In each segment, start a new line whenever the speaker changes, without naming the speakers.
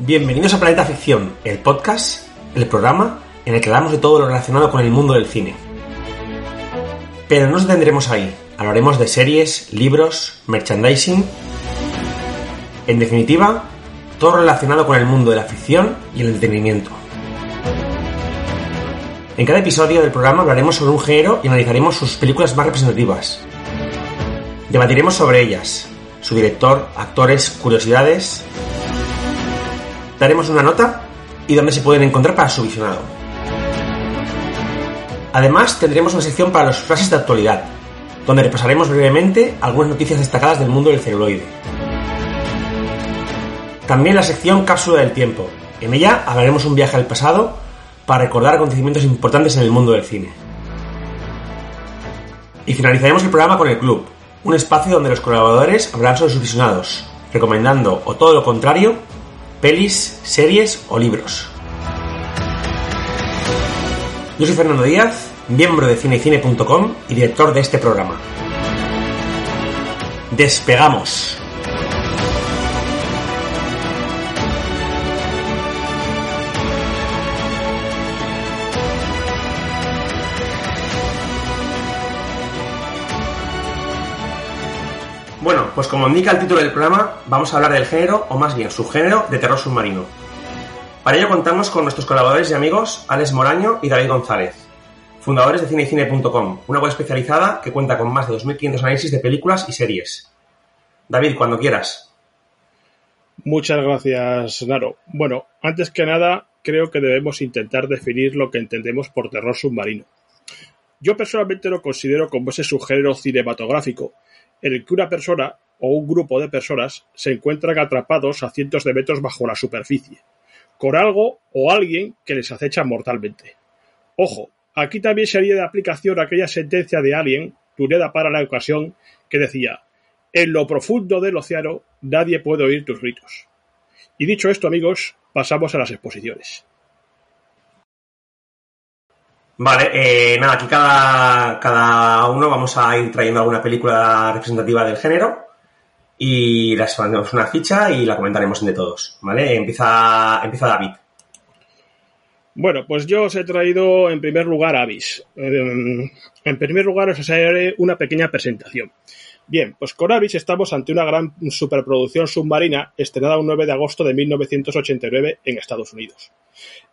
Bienvenidos a Planeta Ficción, el podcast, el programa en el que hablamos de todo lo relacionado con el mundo del cine. Pero no nos detendremos ahí, hablaremos de series, libros, merchandising, en definitiva, todo relacionado con el mundo de la ficción y el entretenimiento. En cada episodio del programa hablaremos sobre un género y analizaremos sus películas más representativas. Debatiremos sobre ellas, su director, actores, curiosidades. Daremos una nota y dónde se pueden encontrar para su visionado. Además, tendremos una sección para las frases de actualidad, donde repasaremos brevemente algunas noticias destacadas del mundo del celuloide. También la sección Cápsula del Tiempo. En ella hablaremos un viaje al pasado para recordar acontecimientos importantes en el mundo del cine. Y finalizaremos el programa con el Club, un espacio donde los colaboradores hablarán sobre sus visionados, recomendando o todo lo contrario, pelis, series o libros. Yo soy Fernando Díaz, miembro de cinecine.com y director de este programa. ¡Despegamos! Bueno, pues como indica el título del programa, vamos a hablar del género, o más bien subgénero, de terror submarino. Para ello contamos con nuestros colaboradores y amigos Alex Moraño y David González, fundadores de cinecine.com, una web especializada que cuenta con más de 2.500 análisis de películas y series. David, cuando quieras.
Muchas gracias, Naro. Bueno, antes que nada, creo que debemos intentar definir lo que entendemos por terror submarino. Yo personalmente lo considero como ese subgénero cinematográfico en que una persona o un grupo de personas se encuentran atrapados a cientos de metros bajo la superficie, con algo o alguien que les acecha mortalmente. Ojo, aquí también sería de aplicación aquella sentencia de Alien, tuneda para la ocasión, que decía, en lo profundo del océano nadie puede oír tus gritos. Y dicho esto, amigos, pasamos a las exposiciones.
Vale, eh, nada, aquí cada, cada uno vamos a ir trayendo alguna película representativa del género y las pondremos una ficha y la comentaremos entre todos, ¿vale? Empieza, empieza David.
Bueno, pues yo os he traído en primer lugar Avis. En primer lugar os haré una pequeña presentación. Bien, pues con Avis estamos ante una gran superproducción submarina estrenada un 9 de agosto de 1989 en Estados Unidos.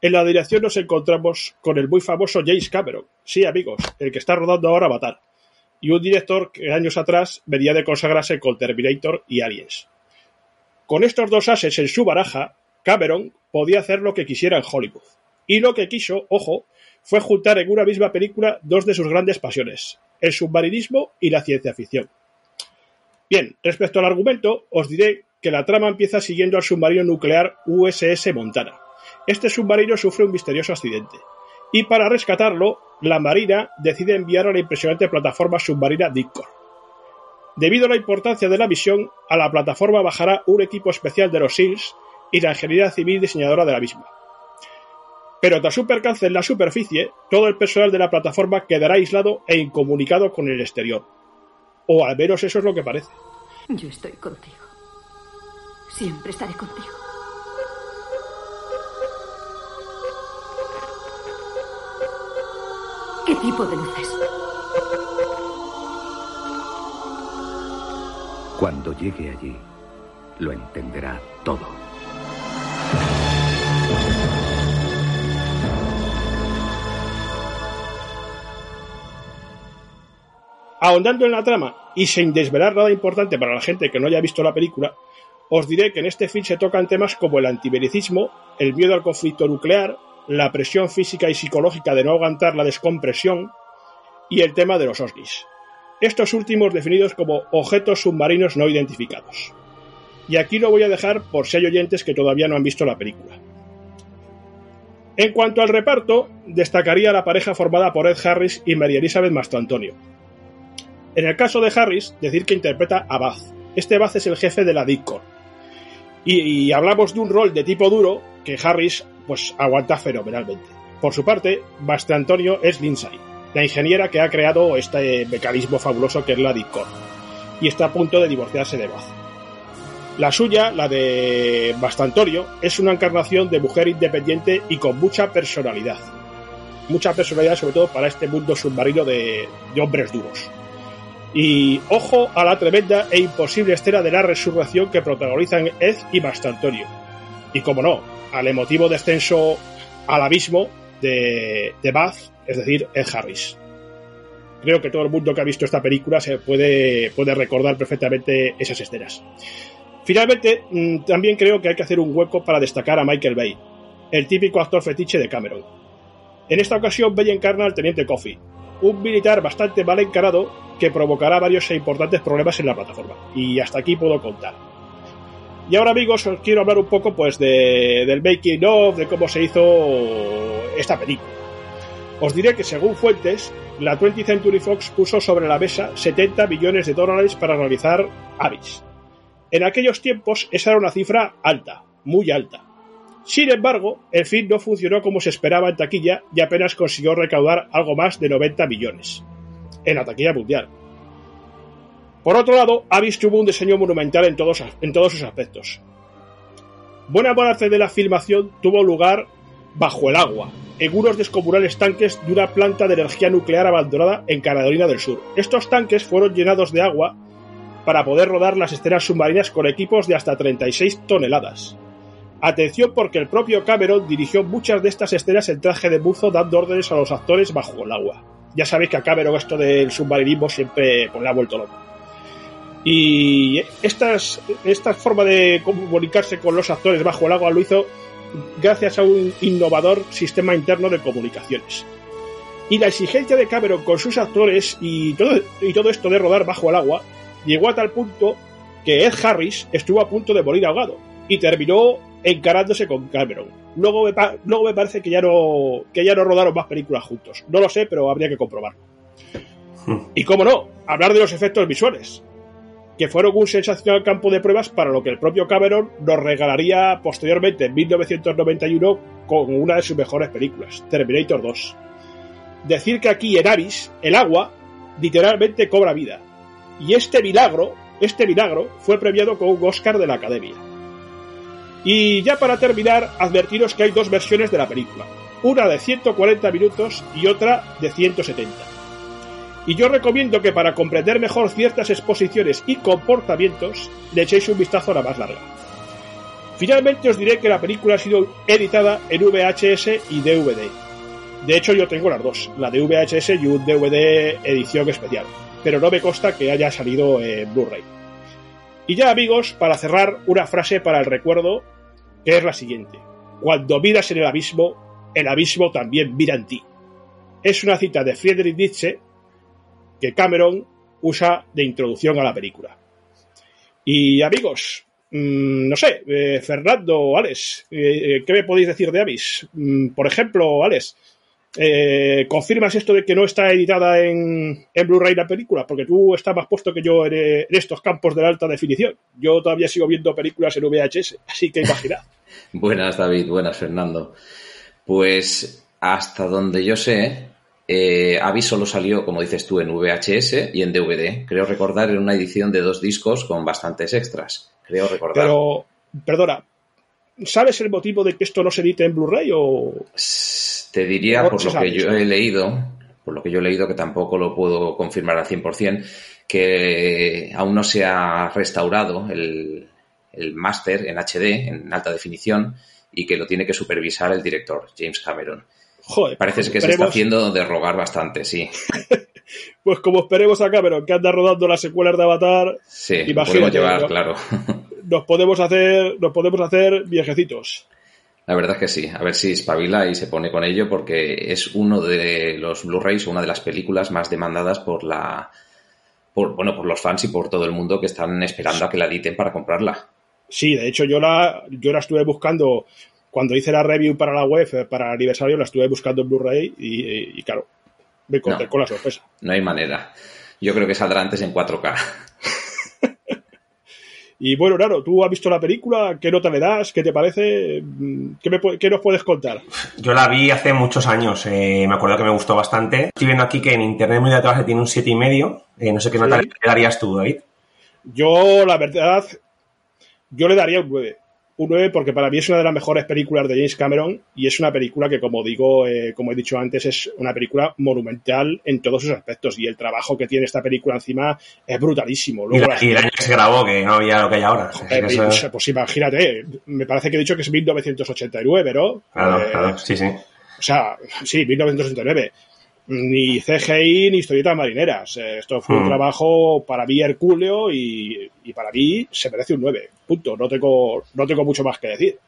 En la dirección nos encontramos con el muy famoso James Cameron, sí amigos, el que está rodando ahora Avatar, y un director que años atrás venía de consagrarse con Terminator y Aliens. Con estos dos ases en su baraja, Cameron podía hacer lo que quisiera en Hollywood. Y lo que quiso, ojo, fue juntar en una misma película dos de sus grandes pasiones, el submarinismo y la ciencia ficción. Bien, respecto al argumento, os diré que la trama empieza siguiendo al submarino nuclear USS Montana. Este submarino sufre un misterioso accidente, y para rescatarlo, la Marina decide enviar a la impresionante plataforma submarina Dickor. Debido a la importancia de la misión, a la plataforma bajará un equipo especial de los SEALs y la ingeniería civil diseñadora de la misma. Pero tras un percance en la superficie, todo el personal de la plataforma quedará aislado e incomunicado con el exterior. O al menos eso es lo que parece.
Yo estoy contigo. Siempre estaré contigo. ¿Qué tipo de luces?
Cuando llegue allí, lo entenderá todo.
Ahondando en la trama y sin desvelar nada importante para la gente que no haya visto la película, os diré que en este film se tocan temas como el antibelicismo, el miedo al conflicto nuclear, la presión física y psicológica de no aguantar la descompresión y el tema de los OSNIs. Estos últimos definidos como objetos submarinos no identificados. Y aquí lo voy a dejar por si hay oyentes que todavía no han visto la película. En cuanto al reparto, destacaría la pareja formada por Ed Harris y María Elizabeth Mastro-Antonio. En el caso de Harris, decir que interpreta a Baz. Este Baz es el jefe de la DICOR. Y, hablamos de un rol de tipo duro que Harris pues aguanta fenomenalmente. Por su parte, Mastro Antonio es Lindsay, la ingeniera que ha creado este mecanismo fabuloso que es la DICOR, y está a punto de divorciarse de Baz. La suya, la de Bastantorio, es una encarnación de mujer independiente y con mucha personalidad. Mucha personalidad, sobre todo para este mundo submarino de hombres duros. Y ojo a la tremenda e imposible escena de la resurrección que protagonizan Ed y Bastantorio. Y como no, al emotivo descenso al abismo de, de Bath, es decir, Ed Harris. Creo que todo el mundo que ha visto esta película se puede, puede recordar perfectamente esas escenas. Finalmente, mm, también creo que hay que hacer un hueco para destacar a Michael Bay, el típico actor fetiche de Cameron. En esta ocasión, Bay encarna al teniente Coffee, un militar bastante mal encarado que provocará varios e importantes problemas en la plataforma. Y hasta aquí puedo contar. Y ahora, amigos, os quiero hablar un poco pues de, del making of, de cómo se hizo esta película. Os diré que según fuentes, la 20th Century Fox puso sobre la mesa 70 millones de dólares para realizar Abyss. En aquellos tiempos esa era una cifra alta, muy alta. Sin embargo, el film no funcionó como se esperaba en taquilla y apenas consiguió recaudar algo más de 90 millones en la taquilla mundial. Por otro lado, Abyss tuvo un diseño monumental en todos, en todos sus aspectos. Buena parte de la filmación tuvo lugar bajo el agua, en unos descomunales tanques de una planta de energía nuclear abandonada en Carolina del Sur. Estos tanques fueron llenados de agua para poder rodar las escenas submarinas con equipos de hasta 36 toneladas. Atención porque el propio Cameron dirigió muchas de estas escenas en traje de buzo dando órdenes a los actores bajo el agua. Ya sabéis que a Cameron esto del submarinismo siempre pues, le ha vuelto loco. Y estas, esta forma de comunicarse con los actores bajo el agua lo hizo gracias a un innovador sistema interno de comunicaciones. Y la exigencia de Cameron con sus actores y todo, y todo esto de rodar bajo el agua llegó a tal punto que Ed Harris estuvo a punto de morir ahogado y terminó encarándose con Cameron. Luego me, luego me parece que ya, no, que ya no rodaron más películas juntos. No lo sé, pero habría que comprobarlo. Y cómo no, hablar de los efectos visuales, que fueron un sensacional campo de pruebas para lo que el propio Cameron nos regalaría posteriormente en 1991 con una de sus mejores películas, Terminator 2. Decir que aquí en Aris el agua literalmente cobra vida. Y este milagro, este milagro fue premiado con un Oscar de la Academia. Y ya para terminar, advertiros que hay dos versiones de la película, una de 140 minutos y otra de 170. Y yo recomiendo que para comprender mejor ciertas exposiciones y comportamientos, le echéis un vistazo a la más larga. Finalmente os diré que la película ha sido editada en VHS y DVD. De hecho, yo tengo las dos, la de VHS y un DVD edición especial, pero no me consta que haya salido en Blu-ray. Y ya amigos, para cerrar, una frase para el recuerdo, que es la siguiente. Cuando miras en el abismo, el abismo también mira en ti. Es una cita de Friedrich Nietzsche que Cameron usa de introducción a la película. Y amigos, mmm, no sé, eh, Fernando, Alex, eh, ¿qué me podéis decir de Abyss? Mm, por ejemplo, Alex, eh, ¿confirmas esto de que no está editada en, en Blu-ray la película? Porque tú estás más puesto que yo en, en, estos campos de la alta definición. Yo todavía sigo viendo películas en VHS, así que imaginad.
buenas, David, buenas, Fernando. Pues hasta donde yo sé, eh, Abyss solo salió, como dices tú, en VHS y en DVD. Creo recordar en una edición de dos discos con bastantes extras. Creo recordar.
Pero, perdona, ¿sabes el motivo de que esto no se edite en Blu-ray o...?
Te diría, por lo que yo he leído, por lo que yo he leído, que tampoco lo puedo confirmar al 100%, que aún no se ha restaurado el, el máster en HD, en alta definición, y que lo tiene que supervisar el director, James Cameron.
Joder,
Parece que esperemos... se está haciendo de rogar bastante, sí.
pues como esperemos a Cameron, que anda rodando las secuelas de Avatar,
sí, podemos llevar, ¿no? claro.
nos podemos hacer, nos podemos hacer viejecitos.
La verdad es que sí, a ver si espabila y se pone con ello porque es uno de los Blu-rays, una de las películas más demandadas por la por, bueno, por los fans y por todo el mundo que están esperando a que la editen para comprarla.
Sí, de hecho yo la yo la estuve buscando cuando hice la review para la web, para el aniversario, la estuve buscando en Blu-ray y, y, y, claro, me encontré
No.
con la sorpresa.
No hay manera. Yo creo que saldrá antes en 4K.
Y bueno, claro, ¿tú has visto la película? ¿Qué nota le das? ¿Qué te parece? ¿Qué, me, pu- qué nos puedes contar?
Yo la vi hace muchos años, eh, me acuerdo que me gustó bastante. Estoy viendo aquí que en internet muy atrás tiene un siete y medio. Eh, no sé qué nota
Sí.
le darías tú, David.
Yo, la verdad, Yo le daría un 9 un 9 porque para mí es una de las mejores películas de James Cameron y es una película que, como digo, eh, como he dicho antes, es una película monumental en todos sus aspectos y el trabajo que tiene esta película encima es brutalísimo.
Luego y, el año que se grabó, que no había lo que hay ahora.
pues, pues, imagínate, me parece que he dicho que es 1989, ¿no?
Claro, eh, claro, sí, sí.
O sea, sí, 1989 ni CGI ni historietas marineras. Esto fue un hmm. trabajo para mí hercúleo y, y, para mí se merece un 9. Punto. No tengo, no tengo mucho más que decir.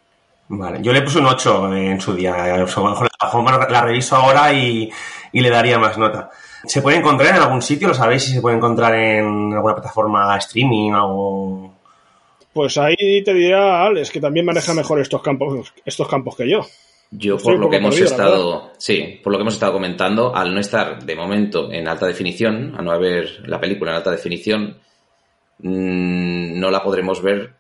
Vale, yo le puse un 8 en su día. La, la reviso ahora y, y, le daría más nota. ¿Se puede encontrar en algún sitio? ¿Lo sabéis si se puede encontrar en alguna plataforma streaming o...?
Pues ahí te diría Alex, que también maneja mejor estos campos, estos campos que yo.
Yo por lo que hemos estado, sí, por lo que hemos estado comentando, al no estar de momento en alta definición, a no haber la película en alta definición, mm, no la podremos ver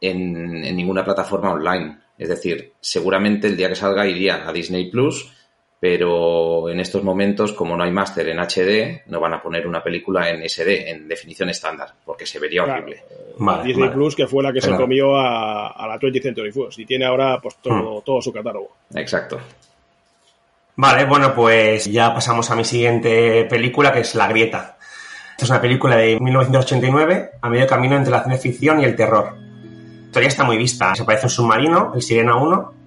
en, en, ninguna plataforma online. Es decir, seguramente el día que salga iría a Disney Plus pero en estos momentos, como no hay máster en HD, no van a poner una película en SD, en definición estándar, porque se vería horrible.
Disney Plus, que fue la que se comió a, la 20th Century Fox, y tiene ahora pues todo, hmm. todo su catálogo.
Exacto.
Vale, bueno, pues ya pasamos a mi siguiente película, que es La Grieta. Esta es una película de 1989, a medio camino entre la ciencia ficción y el terror. La historia está muy vista. Se parece un submarino, el Sirena 1,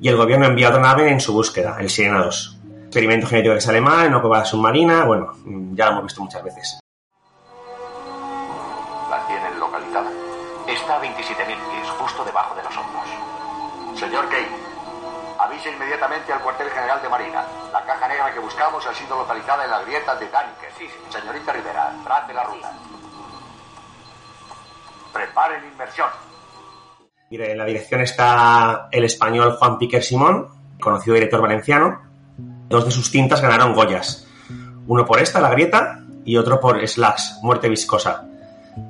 y el gobierno envía otra nave en su búsqueda, el Sirena 2. Experimento genético que sale mal, una cueva submarina, bueno, ya lo hemos visto muchas veces.
La tienen localizada. Está a 27.000 pies, justo debajo de los hombros. Señor Kane, avise inmediatamente al cuartel general de Marina. La caja negra que buscamos ha sido localizada en las grietas de Danique. Sí, Señorita Rivera, trate la ruta. Preparen inmersión.
Mire, en la dirección está el español Juan Piquer Simón, conocido director valenciano. Dos de sus cintas ganaron Goyas. Uno por esta, La Grieta, y otro por Slacks, Muerte Viscosa,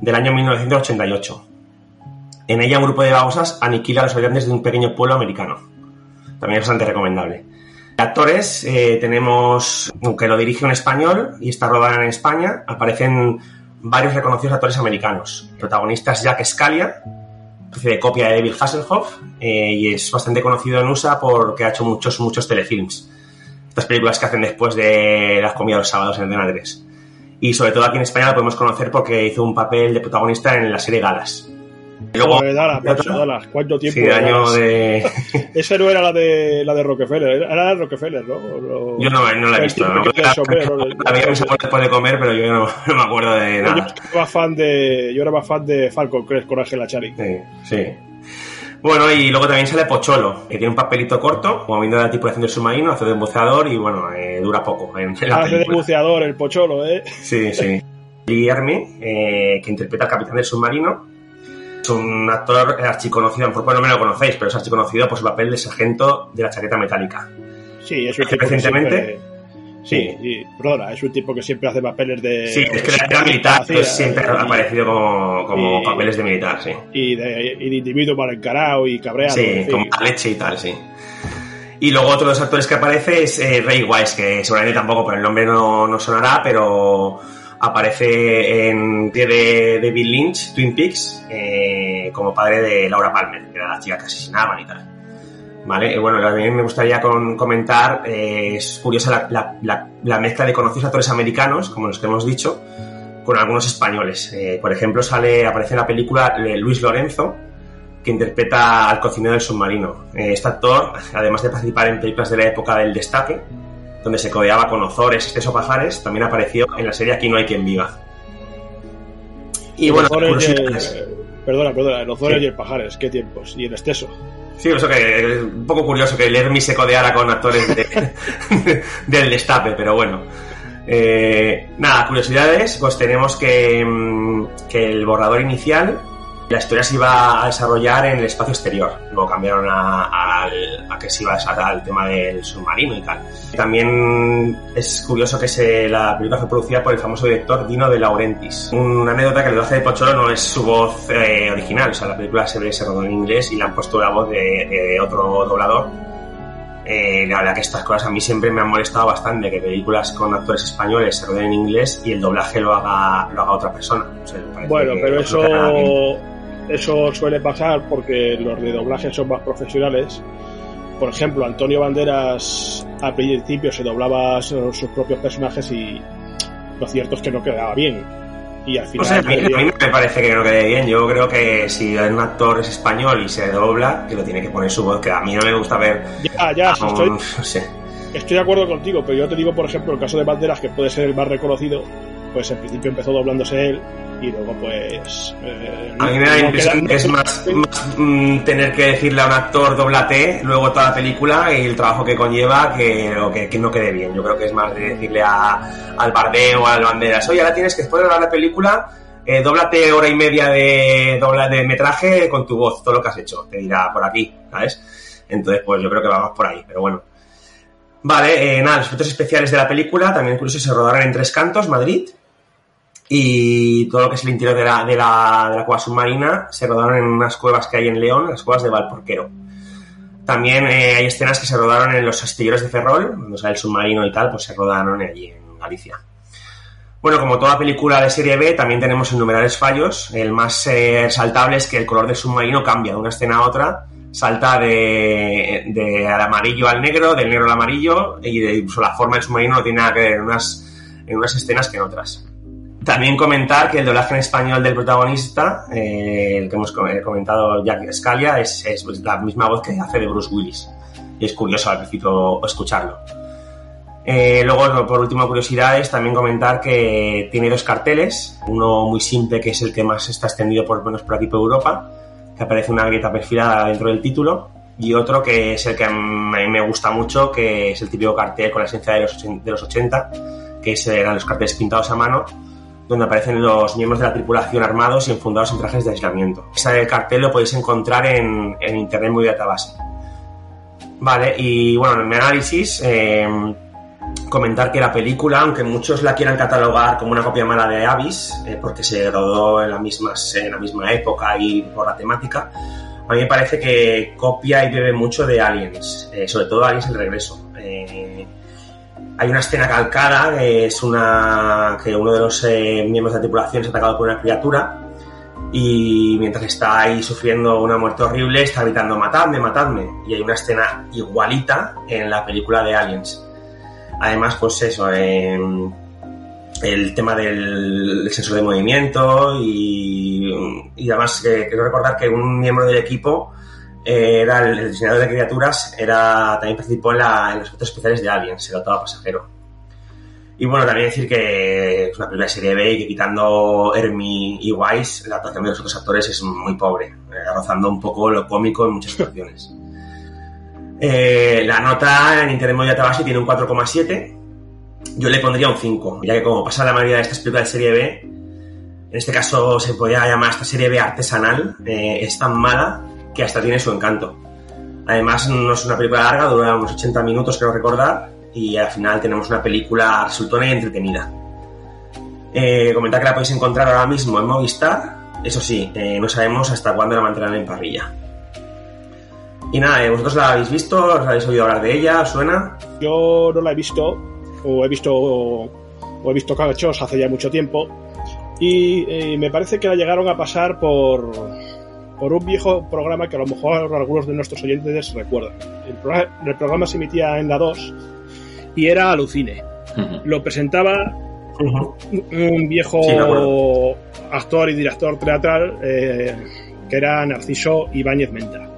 del año 1988. En ella un grupo de babosas aniquila a los habitantes de un pequeño pueblo americano. También es bastante recomendable. Actores, eh, tenemos, aunque lo dirige un español y está rodada en España, aparecen varios reconocidos actores americanos. Protagonistas Jack Scalia, de copia de David Hasselhoff eh, y es bastante conocido en USA porque ha hecho muchos, muchos telefilms. Estas películas que hacen después de las comidas los sábados en Antena 3. Y sobre todo aquí en España lo podemos conocer porque hizo un papel de protagonista en la serie Galas.
Luego, Dallas, ¿cuánto tiempo?
Sí, año de...
Esa no era la de, la de Rockefeller, era la de Rockefeller, ¿no?
Yo no, no la he visto. ¿no? La, la veía después de comer, pero yo no, no, me acuerdo de nada.
Yo era más fan de, yo era más fan de Falcon Crest con Ángela Chari.
Sí, sí. Bueno, y luego también sale Pocholo, que tiene un papelito corto, como viendo la tripulación del submarino, hace de buceador y bueno, eh, dura poco. En,
hace de buceador el Pocholo, ¿eh?
Sí, sí. Guillermo, eh, que interpreta al capitán del submarino, es un actor archiconocido, por lo menos lo conocéis, pero es archiconocido por su papel de sargento de la chaqueta metálica.
Sí, es un tipo recientemente. Sí, y, perdona, es un tipo que siempre hace papeles de.
Sí, es que la militar pues, siempre ha aparecido como, como papeles de militar, sí.
Y de, y de individuo mal encarado y cabreado.
Sí, como la leche y tal, sí. Y luego otro de los actores que aparece es eh, Ray Wise, que seguramente tampoco por el nombre no, no sonará, pero aparece en pie de David Lynch, Twin Peaks, eh, como padre de Laura Palmer, que era la chica que asesinaban y tal. ¿Vale? Bueno, también me gustaría comentar, eh, es curiosa la, mezcla de conocidos actores americanos, como los que hemos dicho, con algunos españoles. Eh, por ejemplo, sale, aparece en la película Luis Lorenzo, que interpreta al cocinero del submarino. este actor, además de participar en películas de la época del destaque, donde se codeaba con Ozores, Esteso Pajares, también apareció en la serie Aquí no hay quien viva.
Y bueno, perdona, perdona, el Ozores y el Pajares, qué tiempos, y el Esteso.
Sí, eso que es un poco curioso que el Hermi se codeara con actores del destape, pero bueno. Eh, nada, curiosidades, pues tenemos que, mm, que el borrador inicial la historia se iba a desarrollar en el espacio exterior. Luego cambiaron a, que se iba a desarrollar el tema del submarino y tal. También es curioso que se, la película fue producida por el famoso director Dino de Laurentiis. Una anécdota que el 12 de Pocholo no es su voz eh, original. O sea, la película se ve se rodó en inglés y le han puesto la voz de, otro doblador. Eh, la verdad que estas cosas a mí siempre me han molestado bastante, que películas con actores españoles se roden en inglés y el doblaje lo haga, lo haga otra persona.
bueno, pero eso eso suele pasar porque los de doblaje son más profesionales. Por ejemplo, Antonio Banderas al principio se doblaba sus propios personajes y lo cierto es que no quedaba bien. Y al final.
a, mí, me parece que no quede bien. Yo creo que si un actor es español y se dobla, que lo tiene que poner su voz, que a mí no me gusta ver.
Ya, ya, estoy, estoy de acuerdo contigo, pero yo te digo, por ejemplo, el caso de Banderas, que puede ser el más reconocido, pues en principio empezó doblándose él y luego pues...
Eh, a mí me da la impresión que es más, mm, tener que decirle a un actor doblate luego toda la película y el trabajo que conlleva que, que, no quede bien. Yo creo que es más de decirle a, al Bardeo o al Banderas, oye, ahora tienes que después de hablar la película eh, dóblate hora y media de, dobla, de metraje con tu voz, todo lo que has hecho, te dirá por aquí, ¿sabes? Entonces, pues yo creo que vamos por ahí, pero bueno. Vale, eh, nada, los efectos especiales de la película también incluso se rodaron en tres cantos, Madrid, y todo lo que es el interior de la, de la, de la cueva submarina se rodaron en unas cuevas que hay en León, las cuevas de Valporquero. También eh, hay escenas que se rodaron en los astilleros de Ferrol, donde sale el submarino y tal, pues se rodaron allí en Galicia. Bueno, como toda película de serie B, también tenemos innumerables fallos. El más eh, resaltable es que el color del submarino cambia de una escena a otra, salta de, de al amarillo al negro, del negro al amarillo, y de, incluso la forma del submarino no tiene nada que ver en unas, en unas escenas que en otras. También comentar que el doblaje en español del protagonista, eh, el que hemos comentado Jack Scalia, es, pues, la misma voz que hace de Bruce Willis. Y es curioso al principio escucharlo. Eh, luego, por último, curiosidades, también comentar que tiene dos carteles. Uno muy simple, que es el que más está extendido por menos por aquí por Europa, que aparece una grieta perfilada dentro del título. Y otro que es el que a mí me gusta mucho, que es el típico cartel con la esencia de los, de los 80, que eran los carteles pintados a mano donde aparecen los miembros de la tripulación armados y enfundados en trajes de aislamiento. Ese cartel lo podéis encontrar en, Internet muy database. Vale, y bueno, en mi análisis, em, comentar que la película, aunque muchos la quieran catalogar como una copia mala de Abyss, eh, porque se rodó en la, misma, en la misma época y por la temática, a mí me parece que copia y bebe mucho de Aliens, eh, sobre todo Aliens el regreso. Eh, hay una escena calcada que es una que uno de los eh, miembros de la tripulación es atacado por una criatura y mientras está ahí sufriendo una muerte horrible está gritando matadme, matadme y hay una escena igualita en la película de Aliens. Además, pues eso, em, el tema del, sensor de movimiento y, y además eh, quiero recordar que un miembro del equipo era el, diseñador de criaturas, era también participó en, los efectos especiales de Alien, se notaba pasajero. Y bueno, también decir que es una película de serie B y que quitando Hermie y Wise, la actuación de los otros actores es muy pobre, eh, rozando un poco lo cómico en muchas situaciones. Eh, la nota en Internet Media Tabasi tiene un 4,7. Yo le pondría un 5, ya que como pasa la mayoría de estas películas de serie B, en este caso se podría llamar esta serie B artesanal, eh, es tan mala que hasta tiene su encanto. Además, no es una película larga, dura unos 80 minutos, creo recordar, y al final tenemos una película resultona y entretenida. Eh, comentar que la podéis encontrar ahora mismo en Movistar, eso sí, eh, no sabemos hasta cuándo la mantendrán en parrilla. Y nada, eh, ¿vosotros la habéis visto? ¿Os habéis oído hablar de ella? ¿Os suena?
Yo no la he visto, o he visto, o he visto cachos hace ya mucho tiempo, y eh, me parece que la llegaron a pasar por, por un viejo programa que a lo mejor algunos de nuestros oyentes recuerdan. El, programa, se emitía en la 2 y era Alucine. Lo presentaba un viejo actor y director teatral eh, que era Narciso Ibáñez Menta.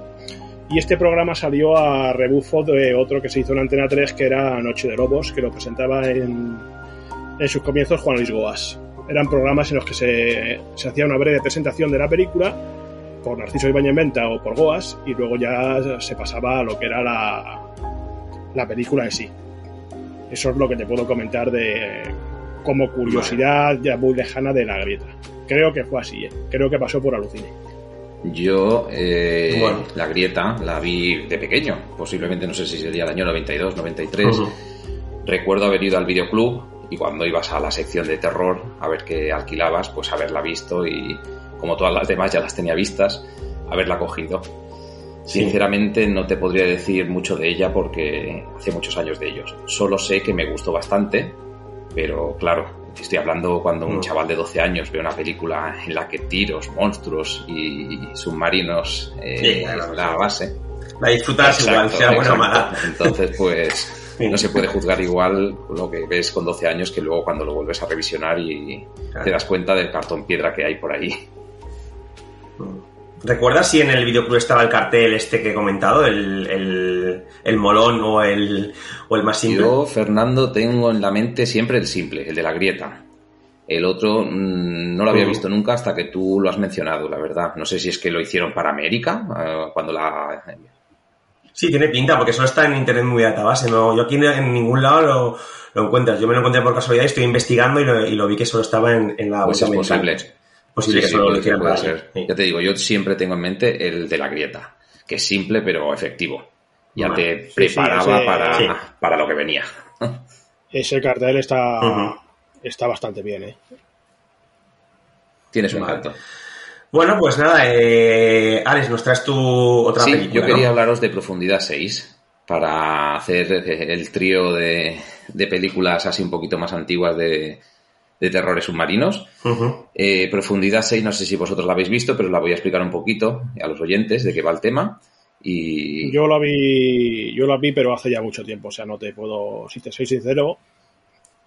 Y este programa salió a rebufo de otro que se hizo en Antena 3 que era Noche de Lobos, que lo presentaba en, en sus comienzos Juan Luis Goas. Eran programas en los que se, se hacía una breve presentación de la película por Narciso Ibáñez Menta o por Goas y luego ya se pasaba a lo que era la, la película en sí. Eso es lo que te puedo comentar de como curiosidad ya muy lejana de la grieta. Creo que fue así, ¿eh? creo que pasó por alucine.
Yo eh, la grieta la vi de pequeño, posiblemente no sé si sería el año 92, 93. Recuerdo haber ido al videoclub y cuando ibas a la sección de terror a ver qué alquilabas, pues haberla visto y, como todas las demás ya las tenía vistas, haberla cogido. Sinceramente no te podría decir mucho de ella porque hace muchos años de ellos. Solo sé que me gustó bastante, pero claro, Estoy hablando cuando un mm. chaval de 12 años ve una película en la que tiros, monstruos y submarinos eh, la base.
La disfrutas igual, sea buena o mala.
Entonces, pues no se puede juzgar igual lo que ves con 12 años que luego cuando lo vuelves a revisionar y te das cuenta del cartón piedra que hay por ahí.
¿Recuerdas si en el videoclub estaba el cartel este que he comentado, el, molón o el, o el más simple?
Yo, Fernando, tengo en la mente siempre el simple, el de la grieta. El otro mm, no lo había mm. visto nunca hasta que tú lo has mencionado, la verdad. No sé si es que lo hicieron para América, eh, cuando la...
Sí, tiene pinta, porque solo está en Internet muy database. ¿no? Yo aquí en ningún lado lo, encuentras. Yo me lo encontré por casualidad y estoy investigando y lo, vi que solo estaba en, la
pues es posible posible que solo lo puede ser. Ya te digo, yo siempre tengo en mente el de la grieta, que es simple pero efectivo. Ya te preparaba para, para, lo que venía.
Ese cartel está, está bastante bien, ¿eh?
Tienes un encanto.
Bueno, pues nada, eh, Alex, nos traes tu otra sí,
Yo quería hablaros de Profundidad 6 para hacer el trío de, de películas así un poquito más antiguas de, de terrores submarinos. Eh, profundidad 6, no sé si vosotros la habéis visto, pero la voy a explicar un poquito a los oyentes de qué va el tema. Y...
Yo la vi, yo la vi, pero hace ya mucho tiempo, o sea, no te puedo, si te soy sincero,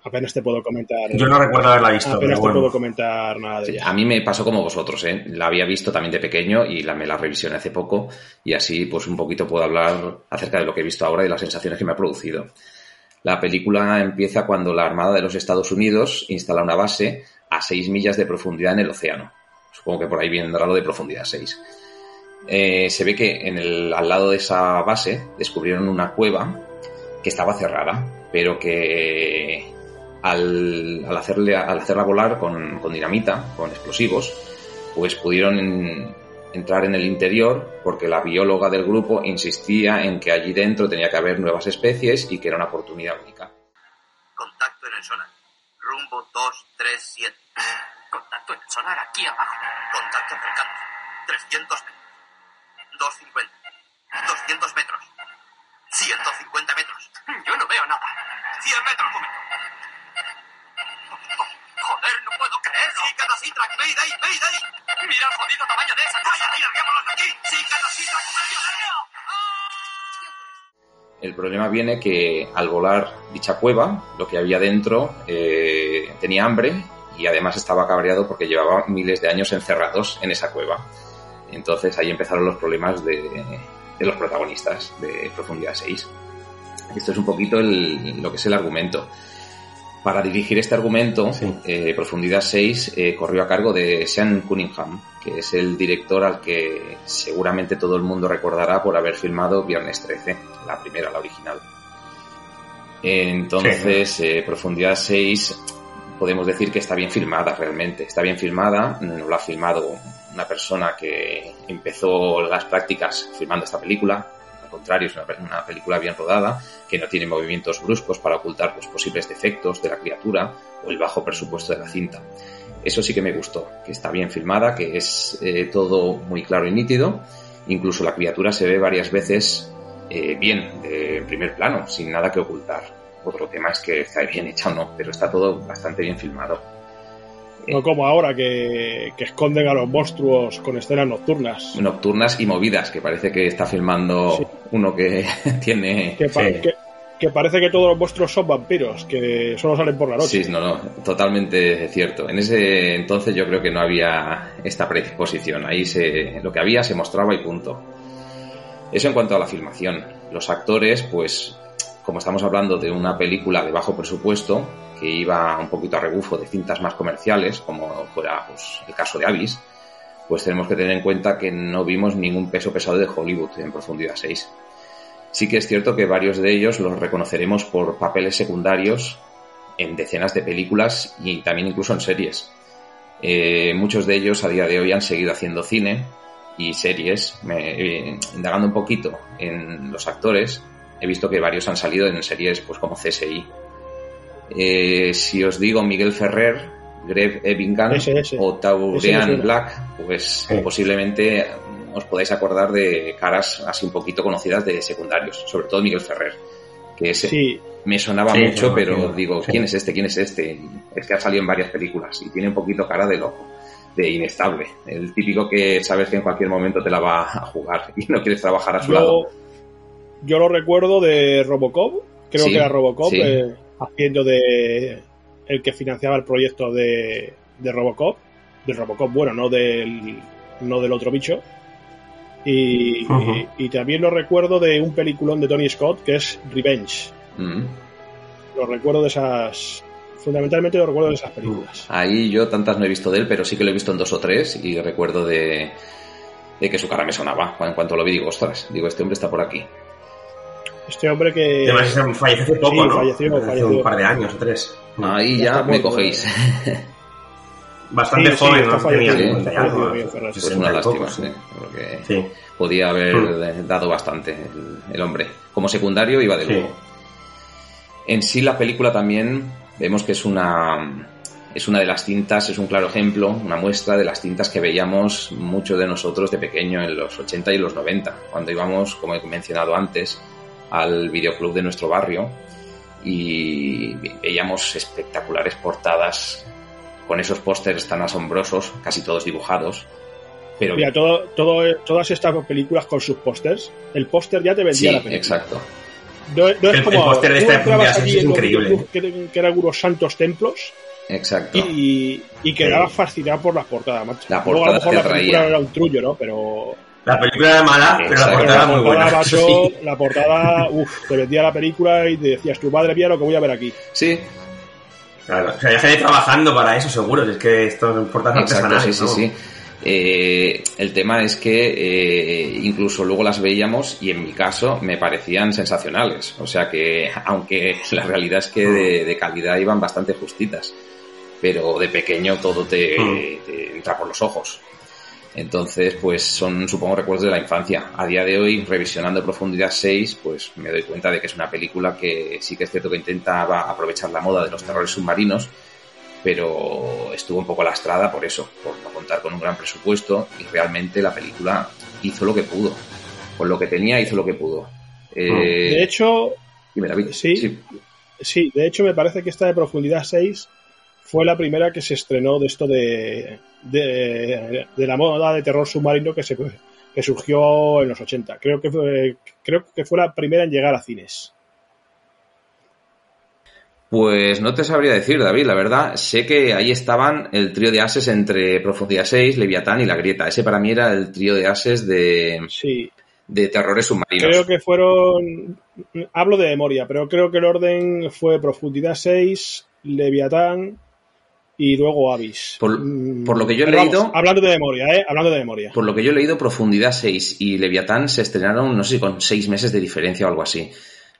apenas te puedo comentar.
Yo no recuerdo haberla visto.
Apenas te puedo comentar nada de ella.
A mí me pasó como vosotros, ¿eh? La había visto también de pequeño y la, me la revisioné hace poco y así pues un poquito puedo hablar acerca de lo que he visto ahora y las sensaciones que me ha producido. La película empieza cuando la Armada de los Estados Unidos instala una base a 6 millas de profundidad en el océano. Supongo que por ahí viene lo de profundidad 6. Eh, se ve que en el, al lado de esa base descubrieron una cueva que estaba cerrada, pero que al, hacerle, al hacerla volar con, con dinamita, con explosivos, pues pudieron entrar en el interior porque la bióloga del grupo insistía en que allí dentro tenía que haber nuevas especies y que era una oportunidad única.
Contacto en el sonar. Rumbo 237. Contacto en el sonar aquí abajo. Contacto cercano. 300 metros. 250. 200 metros. 150 metros. Yo no veo nada. 100 metros, momento. Joder, no puedo creerlo. Mayday, Mayday. Mira el jodido tamaño de esa. Citrac,
El problema viene que al volar dicha cueva, lo que había dentro eh, tenía hambre y además estaba cabreado porque llevaba miles de años encerrados en esa cueva. Entonces ahí empezaron los problemas de, los protagonistas de Profundidad 6. Esto es un poquito lo que es el argumento. Para dirigir este argumento, eh, Profundidad 6 eh, corrió a cargo de Sean Cunningham, que es el director al que seguramente todo el mundo recordará por haber filmado Viernes 13, la primera, la original. Entonces, eh, Profundidad 6 podemos decir que está bien filmada realmente. Está bien filmada, no la ha filmado una persona que empezó las prácticas filmando esta película, al contrario, es una, película bien rodada, que no tiene movimientos bruscos para ocultar los posibles defectos de la criatura o el bajo presupuesto de la cinta. Eso sí que me gustó, que está bien filmada, que es eh, todo muy claro y nítido. Incluso la criatura se ve varias veces eh, bien, de primer plano, sin nada que ocultar. Otro tema es que está bien hecha o no, pero está todo bastante bien filmado.
No como ahora que, esconden a los monstruos con escenas nocturnas.
Nocturnas y movidas, que parece que está filmando uno que tiene...
Que, parece que todos los monstruos son vampiros, que solo salen por la noche.
Sí, no, no, totalmente cierto. En ese entonces yo creo que no había esta predisposición. Ahí se, lo que había se mostraba y punto. Eso en cuanto a la filmación. Los actores, pues, como estamos hablando de una película de bajo presupuesto, que iba un poquito a rebufo de cintas más comerciales, como fuera pues, el caso de Avis, pues tenemos que tener en cuenta que no vimos ningún peso pesado de Hollywood en Profundidad 6. Sí que es cierto que varios de ellos los reconoceremos por papeles secundarios en decenas de películas y también incluso en series. Eh, muchos de ellos a día de hoy han seguido haciendo cine y series. Eh, indagando un poquito en los actores, he visto que varios han salido en series pues como CSI, eh, si os digo Miguel Ferrer, Greg Evingan o Taurean Black, pues posiblemente os podáis acordar de caras así un poquito conocidas de secundarios, sobre todo Miguel Ferrer. Que es,
sí,
me sonaba mucho, pero digo, ¿quién es este? ¿Quién es este? Es que ha salido en varias películas y tiene un poquito cara de loco, de inestable. El típico que sabes que en cualquier momento te la va a jugar y no quieres trabajar a su lado.
Yo lo recuerdo de Robocop, creo que era Robocop, eh, haciendo de el que financiaba el proyecto de, de Robocop, del Robocop bueno, no del, no del otro bicho. Y, y, también lo recuerdo de un peliculón de Tony Scott que es Revenge. Mm. Lo recuerdo de esas. Fundamentalmente lo recuerdo de esas películas.
Ahí yo tantas no he visto de él, pero sí que lo he visto en dos o tres y recuerdo de, de que su cara me sonaba. En cuanto lo vi, digo, ostras, digo, este hombre está por aquí.
Este hombre que.
Además, falleció hace poco, ¿no? Falleció, hace un par de años o tres.
Ahí ya, me cogéis.
Bastante joven, ¿no?
Tenía es una lástima, sí, porque podía haber hmm. dado bastante el, el, hombre. Como secundario iba de lujo. En sí la película también vemos que es una es una de las cintas, es un claro ejemplo, una muestra de las cintas que veíamos muchos de nosotros de pequeño en los 80 y los 90, cuando íbamos, como he mencionado antes, al videoclub de nuestro barrio y veíamos espectaculares portadas con esos pósters tan asombrosos, casi todos dibujados. Pero...
Mira, todo, todo, todas estas películas con sus pósters, el póster ya te vendía la película.
Exacto.
No, es el, como, póster de esta es increíble. Que, que, eran unos santos templos.
Exacto.
Y, y quedaba fascinado por las portadas, macho.
La portada Luego, a lo mejor
la película era un trullo, ¿no? Pero.
La película era mala, pero la portada era muy buena.
La portada, uff, te vendía la película y te decías, tu madre mía, lo que voy a ver aquí.
Sí.
Claro, o sea, ya gente trabajando para eso, seguro. Es que esto no importa
Exacto, sí, sí, sí. Eh, el tema es que eh, incluso luego las veíamos y en mi caso me parecían sensacionales. O sea que, aunque la realidad es que de, calidad iban bastante justitas, pero de pequeño todo te, mm. te, entra por los ojos. Entonces, pues son, supongo, recuerdos de la infancia. A día de hoy, revisionando Profundidad 6, pues me doy cuenta de que es una película que sí que es cierto que intentaba aprovechar la moda de los terrores submarinos, pero estuvo un poco lastrada por eso, por no contar con un gran presupuesto y realmente la película hizo lo que pudo. Con lo que tenía hizo lo que pudo.
Eh, de hecho,
sí,
sí, sí, de hecho me parece que esta de Profundidad 6 fue la primera que se estrenó de esto de, de, la moda de terror submarino que, se, que surgió en los 80. Creo que, fue, creo que fue la primera en llegar a cines.
Pues no te sabría decir, David, la verdad. Sé que ahí estaban el trío de ases entre Profundidad 6, Leviatán y La Grieta. Ese para mí era el trío de ases de,
sí.
de terrores submarinos.
Creo que fueron. Hablo de memoria, pero creo que el orden fue Profundidad 6, Leviatán y luego Avis.
Por, lo que yo he leído.
hablando de memoria, ¿eh? Hablando de memoria.
Por lo que yo he leído, Profundidad 6 y Leviatán se estrenaron, no sé con seis meses de diferencia o algo así.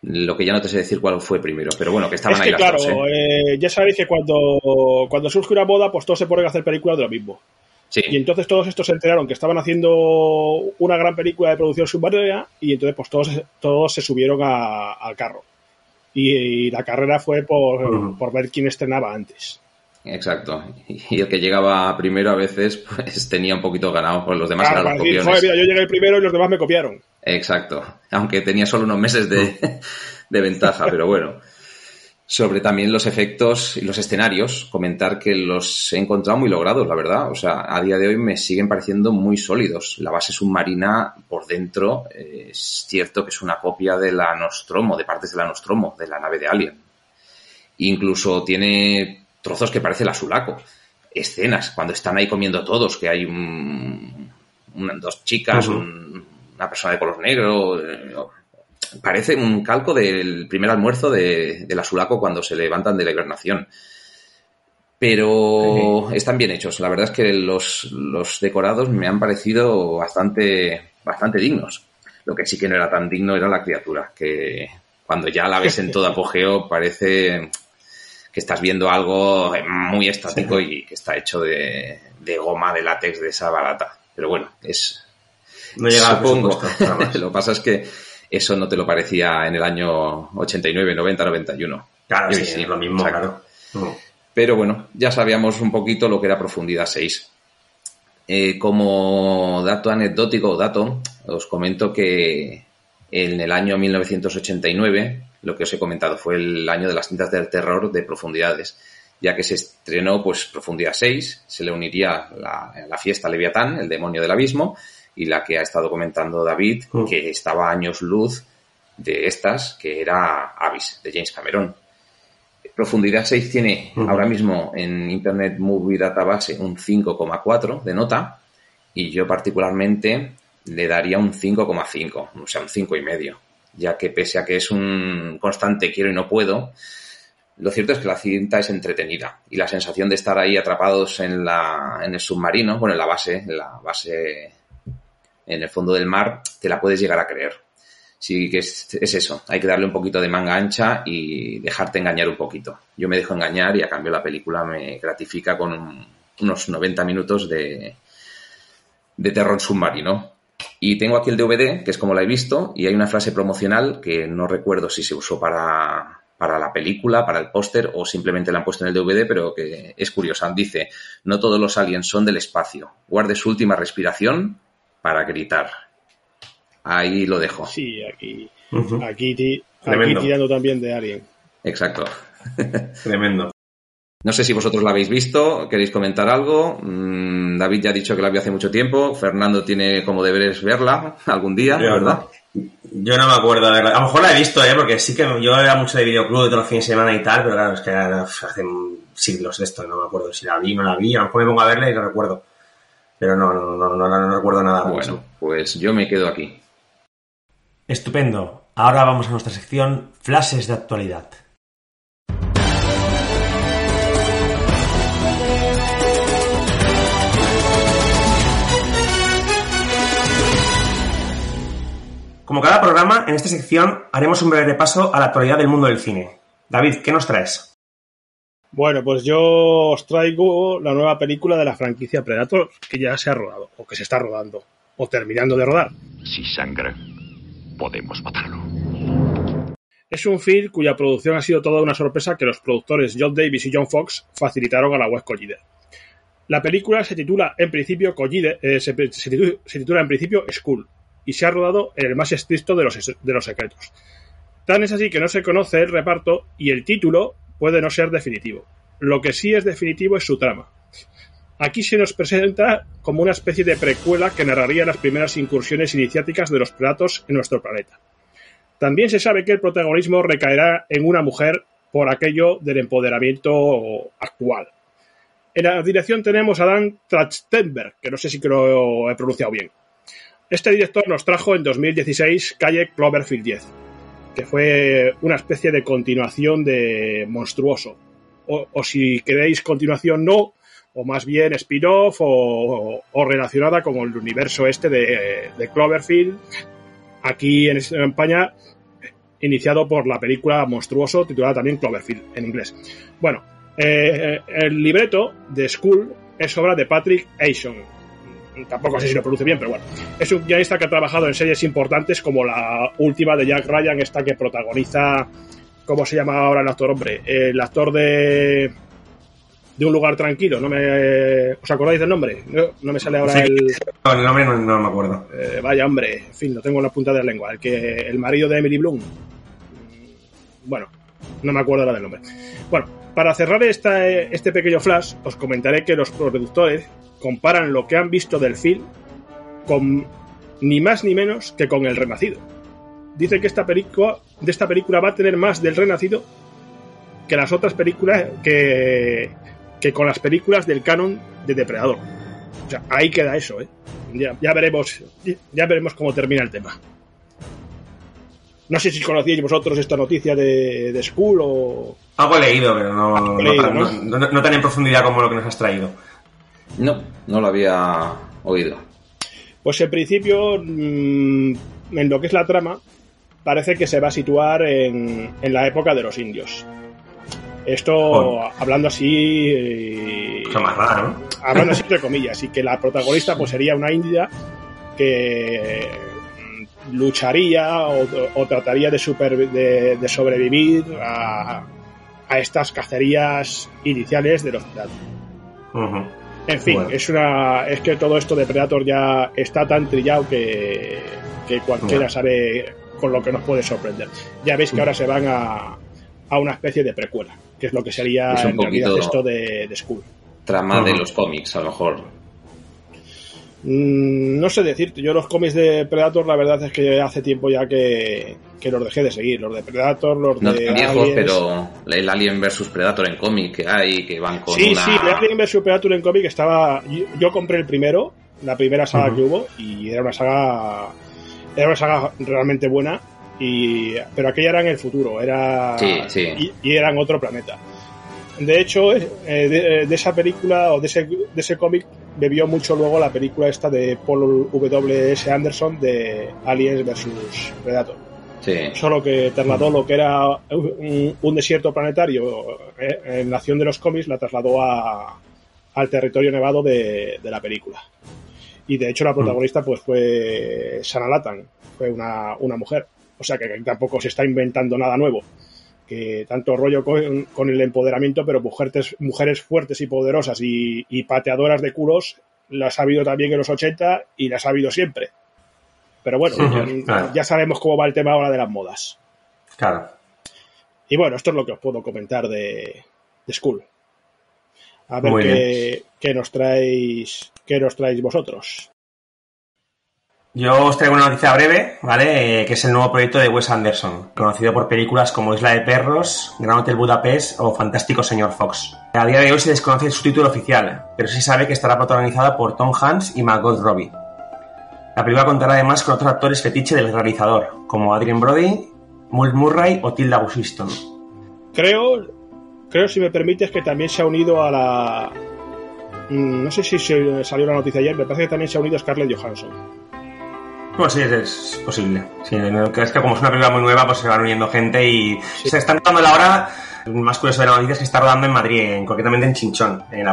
Lo que ya no te sé decir cuál fue primero, pero bueno, que estaban
es
que,
ahí claro, ¿eh? Eh, ya sabéis que cuando, cuando surge una boda, pues todos se ponen a hacer películas de lo mismo.
Sí.
Y entonces todos estos se enteraron que estaban haciendo una gran película de producción submarina y entonces pues todos, todos se subieron al carro. Y, la carrera fue por, por ver quién estrenaba antes.
Exacto. Y el que llegaba primero a veces pues tenía un poquito ganado, por los demás eran los copiones.
yo llegué primero y los demás me copiaron.
Exacto. Aunque tenía solo unos meses de, de ventaja, pero bueno. Sobre también los efectos y los escenarios, comentar que los he encontrado muy logrados, la verdad. O sea, a día de hoy me siguen pareciendo muy sólidos. La base submarina por dentro eh, es cierto que es una copia de la Nostromo, de partes de la Nostromo, de la nave de Alien. Incluso tiene trozos que parece la Sulaco. Escenas, cuando están ahí comiendo todos, que hay dos chicas, una persona de color negro. Eh, parece un calco del primer almuerzo de, la Sulaco cuando se levantan de la hibernación. Pero están bien hechos. La verdad es que los, los decorados me han parecido bastante, bastante dignos. Lo que sí que no era tan digno era la criatura, que cuando ya la ves en todo apogeo parece que estás viendo algo muy estático y que está hecho de, goma de látex de esa barata. Pero bueno, es...
No llega
supongo. lo que pasa es que eso no te lo parecía en el año 89, 90, 91.
Claro, sí, sí, lo mismo, claro.
Pero bueno, ya sabíamos un poquito lo que era profundidad 6. Eh, como dato anecdótico o dato, os comento que En el año 1989, lo que os he comentado, fue el año de las cintas del terror de profundidades, ya que se estrenó pues Profundidad 6, se le uniría la, la fiesta Leviatán, el demonio del abismo, y la que ha estado comentando David,
Mm.
que estaba años luz de estas, que era Abyss, de James Cameron. Profundidad 6 tiene
Ujú.
ahora mismo en Internet Movie Database un 5,4 de nota y yo particularmente le daría un 5,5, o sea, un 5,5, ya que pese a que es un constante quiero y no puedo, lo cierto es que la cinta es entretenida y la sensación de estar ahí atrapados en, la, en el submarino, bueno, en la base, en la base en el fondo del mar, te la puedes llegar a creer. Sí que es, es eso, hay que darle un poquito de manga ancha y dejarte engañar un poquito. Yo me dejo engañar y a cambio la película me gratifica con un- unos 90 minutos de, de terror submarino. Y tengo aquí el DVD, que es como la he visto, y hay una frase promocional que no recuerdo si se usó para, para la película, para el póster o simplemente la han puesto en el DVD, pero que es curiosa. Dice, no todos los aliens son del espacio. Guarde su última respiración para gritar. Ahí lo dejo.
Sí, aquí, aquí, ti- aquí
Tremendo.
tirando también de Alien.
Exacto.
Tremendo.
No sé si vosotros la habéis visto, queréis comentar algo. Mm, David ya ha dicho que la vio hace mucho tiempo. Fernando tiene como deberes verla algún día,
Yo
¿verdad?
Yo no me acuerdo de verla. A lo mejor la he visto, ¿eh? Porque sí que yo era mucho de videoclub de todos los fines de semana y tal, pero claro, es que hace siglos de esto, no me acuerdo si la vi o no la vi. A lo mejor me pongo a verla y no recuerdo. Pero no, no, no, no, no recuerdo nada.
Bueno,
mismo.
pues yo me quedo aquí.
Estupendo. Ahora vamos a nuestra sección Flashes de actualidad. Como cada programa, en esta sección haremos un breve repaso a la actualidad del mundo del cine. David, ¿qué nos traes?
Bueno, pues yo os traigo la nueva película de la franquicia Predator que ya se ha rodado, o que se está rodando, o terminando de rodar.
Si sangra, podemos matarlo.
Es un film cuya producción ha sido toda una sorpresa que los productores John Davis y John Fox facilitaron a la web Collider. La película se titula en principio Collider, eh, se, se titula en principio School y se ha rodado en el más estricto de los, secretos. Tan es así que no se conoce el reparto y el título puede no ser definitivo. Lo que sí es definitivo es su trama. Aquí se nos presenta como una especie de precuela que narraría las primeras incursiones iniciáticas de los Predators en nuestro planeta. También se sabe que el protagonismo recaerá en una mujer por aquello del empoderamiento actual. En la dirección tenemos a Dan Trachtenberg, que no sé si lo he pronunciado bien. Este director nos trajo en 2016 Calle Cloverfield 10, que fue una especie de continuación de Monstruoso. O, si queréis continuación, no, o más bien spin-off o, relacionada con el universo este de, Cloverfield, aquí en España iniciado por la película Monstruoso, titulada también Cloverfield en inglés. Bueno, eh, el libreto de School es obra de Patrick Ashon. Tampoco sé si lo pronuncio bien, pero bueno. Es un guionista que ha trabajado en series importantes como la última de Jack Ryan, esta que protagoniza. ¿Cómo se llama ahora el actor, hombre? El actor de. De un lugar tranquilo, no me. ¿Os acordáis del nombre? No, no me sale ahora
Sí.
el.
No, el nombre no, no me acuerdo.
Eh, vaya hombre, en fin, lo tengo en la punta de la lengua. El que el marido de Emily Bloom. Bueno, no me acuerdo ahora del nombre. Bueno, para cerrar eh, este pequeño flash, os comentaré que los productores comparan lo que han visto del film con ni más ni menos que con El Renacido. Dice que esta película, de esta película va a tener más del Renacido que las otras películas que, con las películas del canon de Depredador. O sea, ahí queda eso, ¿eh? Ya veremos cómo termina el tema. No sé si conocíais vosotros esta noticia de, de School o.
Algo he leído, pero no, no,
leído,
no-
¿no?
no- no tan en profundidad como lo que nos has traído.
No, no lo había oído.
Pues en principio, mm, en lo que es la trama, parece que se va a situar en, en la época de los indios. Esto, hablando así. eh,
más rara, ¿no?
hablando así entre comillas, y que la protagonista pues sería una india que lucharía o, o trataría de, super- de, de sobrevivir a, a estas cacerías iniciales de los Predator.
Ujú.
En fin,
Bueno.
es una es que todo esto de Predator ya está tan trillado que, que cualquiera sabe con lo que nos puede sorprender. Ya veis que ahora se van a, a una especie de precuela, que es lo que sería en realidad esto de, de School.
Trama de los cómics, a lo mejor.
Mm, no sé decirte, yo los cómics de Predator la verdad es que hace tiempo ya que, los dejé de seguir, los de Predator, los
no
de...
viejos, pero el Alien vs Predator en cómic que hay, que van con
Sí,
una...
sí, el Alien vs Predator en cómic estaba... Yo, compré el primero, la primera saga que hubo, y era una saga... Era una saga realmente buena, y pero aquella era en el futuro, era...
Sí, sí.
Y, y era en otro planeta. De hecho, eh, de, esa película o de ese, de ese cómic bebió mucho luego la película esta de Paul W. S. Anderson de Aliens vs. Predator.
Sí.
Solo que trasladó lo que era un, desierto planetario eh, en la acción de los cómics, la trasladó a, al territorio nevado de, de, la película. Y de hecho la protagonista pues fue Sana Latan, fue una, una mujer. O sea que tampoco se está inventando nada nuevo que tanto rollo con, el empoderamiento, pero mujeres, mujeres fuertes y poderosas y, pateadoras de culos las ha habido también en los 80 y las ha habido siempre. Pero bueno, ya, sabemos cómo va el tema ahora de las modas.
Claro.
Y bueno, esto es lo que os puedo comentar de, de School. A ver qué, qué, nos traéis, qué nos traéis vosotros.
Yo os traigo una noticia breve, ¿vale? Eh, que es el nuevo proyecto de Wes Anderson, conocido por películas como Isla de Perros, Gran Hotel Budapest o Fantástico Señor Fox. A día de hoy se desconoce su título oficial, pero sí sabe que estará protagonizada por Tom Hanks y Margot Robbie. La película contará además con otros actores fetiche del realizador, como Adrian Brody, Mult Murray o Tilda Swinton.
Creo, creo, si me permites, que también se ha unido a la... Mm, no sé si salió la noticia ayer, me parece que también se ha unido Scarlett Johansson.
Pues sí, es, posible. Sí, es que como es una película muy nueva, pues se van uniendo gente y se está notando la hora. más curioso de la noticia es que está rodando en Madrid, concretamente en Chinchón. En la,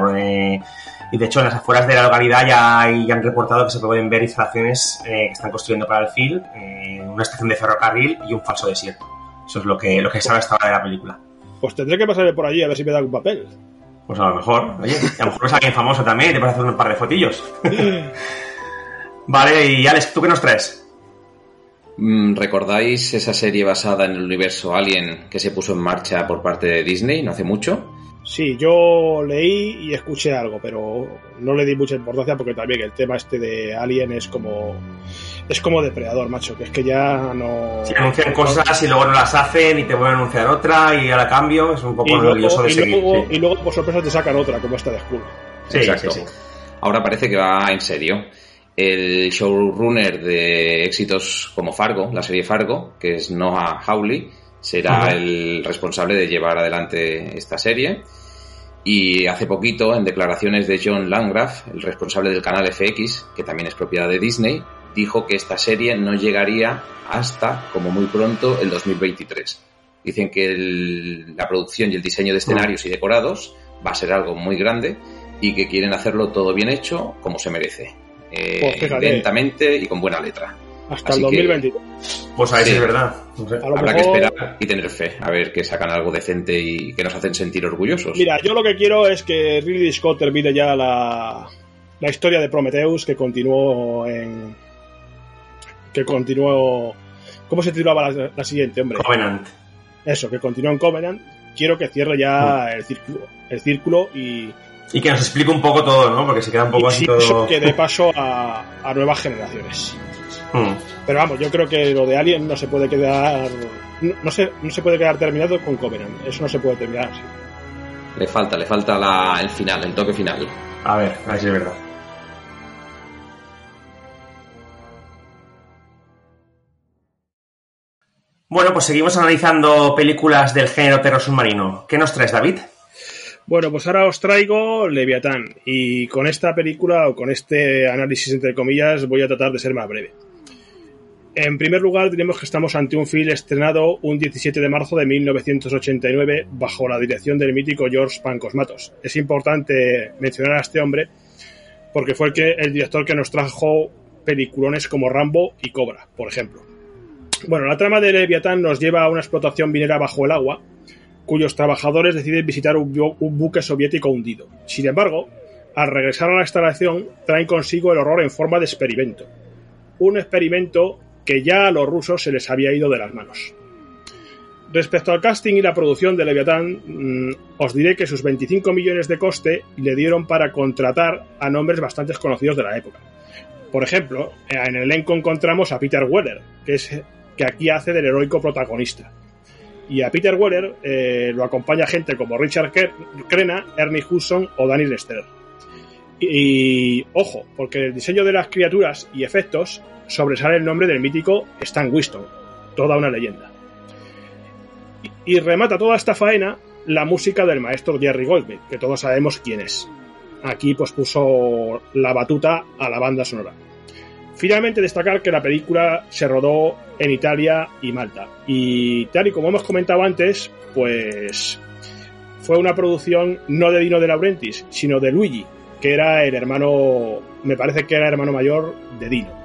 y de hecho, en las afueras de la localidad ya, han reportado que se pueden ver instalaciones eh, que están construyendo para el film, eh, una estación de ferrocarril y un falso desierto. Eso es lo que, lo que sabe hasta ahora de la película.
Pues tendré que pasarle por allí a ver si me da un papel.
Pues a lo mejor, oye, a lo mejor es alguien famoso también y te puedes hacer un par de fotillos. Vale, y Alex, ¿tú qué nos traes?
Mm, ¿Recordáis esa serie basada en el universo Alien que se puso en marcha por parte de Disney no hace mucho?
Sí, yo leí y escuché algo, pero no le di mucha importancia porque también el tema este de Alien es como es como depredador, macho, que es que ya no...
Se anuncian cosas y luego no las hacen y te vuelven a anunciar otra y ahora cambio, es un poco nervioso de
y
seguir.
Luego, Y luego por sorpresa te sacan otra, como esta de Skull.
Sí, Exacto. Sí, ahora parece que va en serio el showrunner de éxitos como Fargo, la serie Fargo, que es Noah Hawley, será el responsable de llevar adelante esta serie. Y hace poquito, en declaraciones de John Landgraf, el responsable del canal FX, que también es propiedad de Disney, dijo que esta serie no llegaría hasta, como muy pronto, el 2023. Dicen que la producción y el diseño de escenarios y decorados va a ser algo muy grande y que quieren hacerlo todo bien hecho, como se merece eh, pues lentamente y con buena letra.
Hasta el 2022.
Pues ahí sí, es verdad.
Habrá que esperar y tener fe, a ver que sacan algo decente y que nos hacen sentir orgullosos.
Mira, yo lo que quiero es que Ridley Scott termine ya la, la historia de Prometheus que continuó en. que continuó. ¿Cómo se titulaba la, siguiente, hombre?
Covenant.
Eso, que continuó en Covenant. Quiero que cierre ya mm. el círculo. El círculo y
y que nos explique un poco todo, ¿no? Porque se queda un poco así todo.
que dé paso a, a nuevas generaciones. Hmm. Pero vamos, yo creo que lo de Alien no se puede quedar. No, se, no se puede quedar terminado con Covenant. Eso no se puede terminar así.
Le falta, le falta la, el final, el toque final.
A ver, a ver si es verdad. Bueno, pues seguimos analizando películas del género terror submarino. ¿Qué nos traes, David?
Bueno, pues ahora os traigo Leviatán y con esta película o con este análisis entre comillas voy a tratar de ser más breve. En primer lugar, diremos que estamos ante un film estrenado un 17 de marzo de 1989 bajo la dirección del mítico George Pancosmatos. Es importante mencionar a este hombre porque fue el, el director que nos trajo peliculones como Rambo y Cobra, por ejemplo. Bueno, la trama de Leviatán nos lleva a una explotación minera bajo el agua, cuyos trabajadores deciden visitar un, buque soviético hundido. Sin embargo, al regresar a la instalación, traen consigo el horror en forma de experimento. Un experimento que ya a los rusos se les había ido de las manos. Respecto al casting y la producción de Leviatán, mm, os diré que sus 25 millones de coste le dieron para contratar a nombres bastante conocidos de la época. Por ejemplo, en el elenco encontramos a Peter Weller, que, es, que aquí hace del heroico protagonista. Y a Peter Weller eh, lo acompaña gente como Richard Crenna, Ernie Hudson o Danny Lester. Y, y, ojo, porque el diseño de las criaturas y efectos sobresale el nombre del mítico Stan Winston, toda una leyenda. Y remata toda esta faena la música del maestro Jerry Goldsmith, que todos sabemos quién es. Aquí pues puso la batuta a la banda sonora. Finalmente destacar que la película se rodó en Italia y Malta. Y tal y como hemos comentado antes, pues fue una producción no de Dino de Laurentiis, sino de Luigi, que era el hermano, me parece que era el hermano mayor de Dino.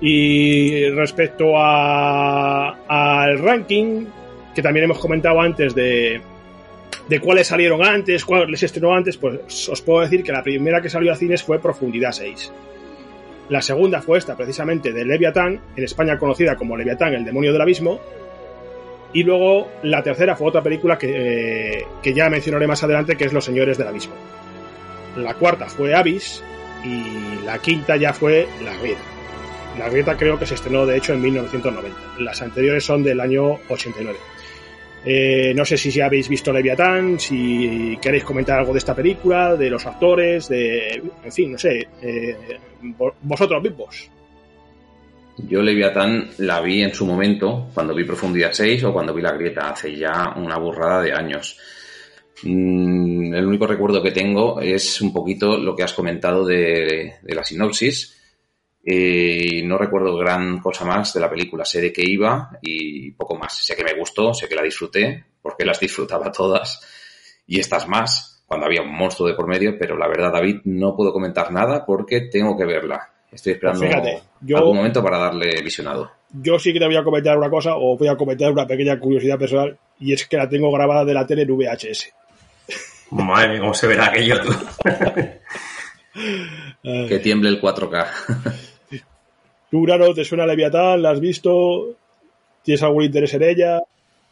Y respecto al ranking, que también hemos comentado antes de, de cuáles salieron antes, cuáles les estrenó antes, pues os puedo decir que la primera que salió a cines fue Profundidad 6. La segunda fue esta, precisamente, de Leviatán, en España conocida como Leviatán, el demonio del abismo. Y luego la tercera fue otra película que, eh, que ya mencionaré más adelante, que es Los Señores del Abismo. La cuarta fue Abyss y la quinta ya fue La Grieta. La Grieta creo que se estrenó de hecho en 1990. Las anteriores son del año 89. Eh, no sé si ya habéis visto Leviatán, si queréis comentar algo de esta película, de los actores, de. En fin, no sé. Eh, vosotros mismos.
Yo Leviatán la vi en su momento, cuando vi Profundidad 6 o cuando vi La Grieta, hace ya una burrada de años. Mm, el único recuerdo que tengo es un poquito lo que has comentado de, de la sinopsis y no recuerdo gran cosa más de la película. Sé de qué iba y poco más. Sé que me gustó, sé que la disfruté, porque las disfrutaba todas. Y estas más, cuando había un monstruo de por medio, pero la verdad, David, no puedo comentar nada porque tengo que verla. Estoy esperando
Pues Fíjate, yo-
algún momento para darle visionado.
Yo sí que te voy a comentar una cosa, o voy a comentar una pequeña curiosidad personal, y es que la tengo grabada de la tele en VHS.
Madre mía, cómo se verá aquello tú.
Eh,
Que tiemble el 4K.
¿Tú, te suena Leviatán? ¿La has visto? ¿Tienes algún interés en ella?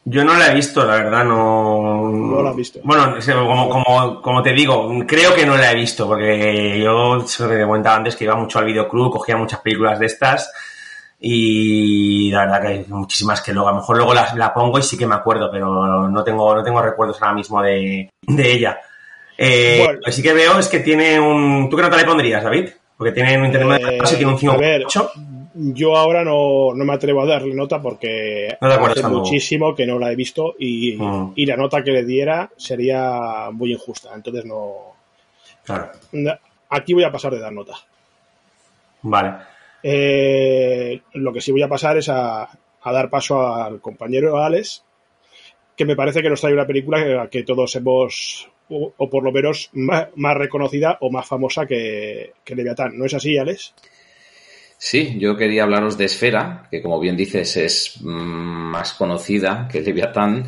Yo no la he visto, la verdad, no.
No la has visto.
Bueno, como, como, como te digo, creo que no la he visto, porque yo, te comentaba antes, que iba mucho al videoclub, cogía muchas películas de estas, y la verdad que hay muchísimas que luego, a lo mejor luego las, la pongo y sí que me acuerdo, pero no tengo, no tengo recuerdos ahora mismo de, de ella. Eh,
Bueno.
Lo que sí que veo es que tiene un. ¿Tú qué nota le pondrías, David? Porque tiene un internet de
Eh,
tiene un
a ver,
5.8.
Yo ahora no, no me atrevo a darle nota porque
No
hace muchísimo que no la he visto y,
Mm.
y la nota que le diera sería muy injusta. Entonces no.
Claro.
Aquí voy a pasar de dar nota.
Vale.
Eh, lo que sí voy a pasar es a, a dar paso al compañero Alex, que me parece que nos trae una película que, que todos hemos, o, o por lo menos más, más reconocida o más famosa que, que Leviatán. ¿No es así, Alex?
Sí, yo quería hablaros de Esfera, que como bien dices es mm, más conocida que Leviatán,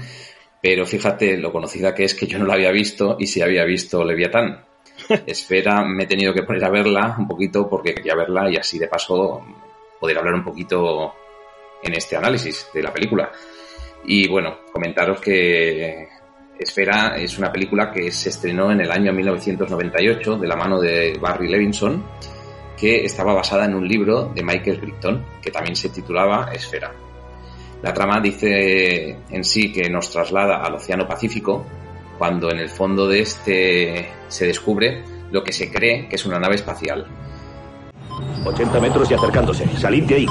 pero fíjate lo conocida que es que yo no la había visto y sí había visto Leviatán. Esfera me he tenido que poner a verla un poquito porque quería verla y así de paso poder hablar un poquito en este análisis de la película. Y bueno, comentaros que Esfera es una película que se estrenó en el año 1998 de la mano de Barry Levinson que estaba basada en un libro de Michael Crichton, que también se titulaba Esfera. La trama dice en sí que nos traslada al Océano Pacífico, cuando en el fondo de este se descubre lo que se cree que es una nave espacial.
80 metros y acercándose. Salid de ahí.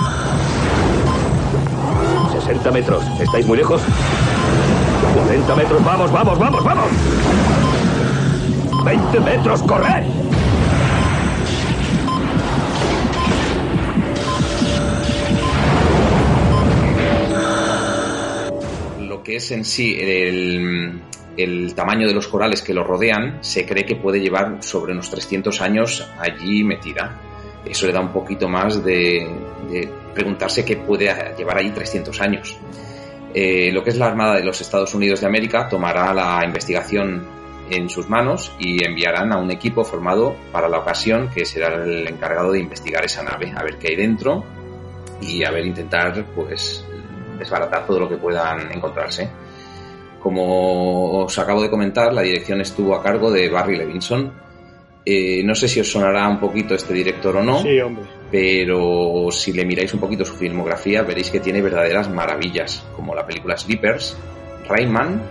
60 metros. ¿Estáis muy lejos? 40 metros. Vamos, vamos, vamos, vamos. 20 metros. ¡Corred!
Que es en sí el, el tamaño de los corales que lo rodean, se cree que puede llevar sobre unos 300 años allí metida. Eso le da un poquito más de, preguntarse qué puede llevar allí 300 años. Eh, lo que es la Armada de los Estados Unidos de América tomará la investigación en sus manos y enviarán a un equipo formado para la ocasión que será el encargado de investigar esa nave, a ver qué hay dentro y a ver, intentar pues desbaratar todo lo que puedan encontrarse. Como os acabo de comentar, la dirección estuvo a cargo de Barry Levinson. Eh, no sé si os sonará un poquito este director o no,
sí, hombre.
pero si le miráis un poquito su filmografía veréis que tiene verdaderas maravillas, como la película Sleepers, Rayman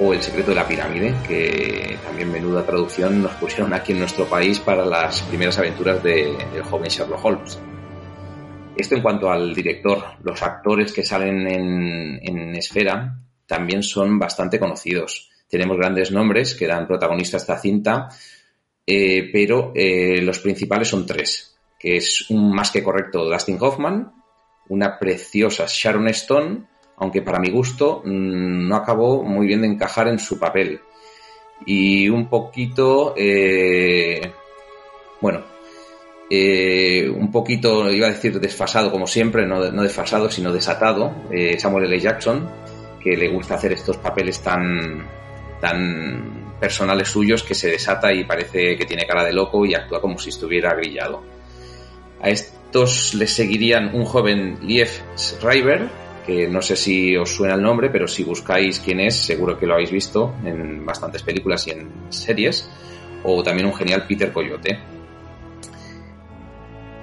o El secreto de la pirámide, que también menuda traducción nos pusieron aquí en nuestro país para las primeras aventuras del joven Sherlock Holmes. Esto en cuanto al director. Los actores que salen en, Esfera también son bastante conocidos. Tenemos grandes nombres que dan protagonista a esta cinta, eh, pero eh, los principales son tres, que es un más que correcto Dustin Hoffman, una preciosa Sharon Stone, aunque para mi gusto mm, no acabó muy bien de encajar en su papel. Y un poquito, eh, bueno, eh, un poquito, iba a decir desfasado como siempre, no, desfasado, sino desatado, eh, Samuel L. Jackson, que le gusta hacer estos papeles tan, tan personales suyos que se desata y parece que tiene cara de loco y actúa como si estuviera grillado. A estos les seguirían un joven Lief Schreiber, que no sé si os suena el nombre, pero si buscáis quién es, seguro que lo habéis visto en bastantes películas y en series, o también un genial Peter Coyote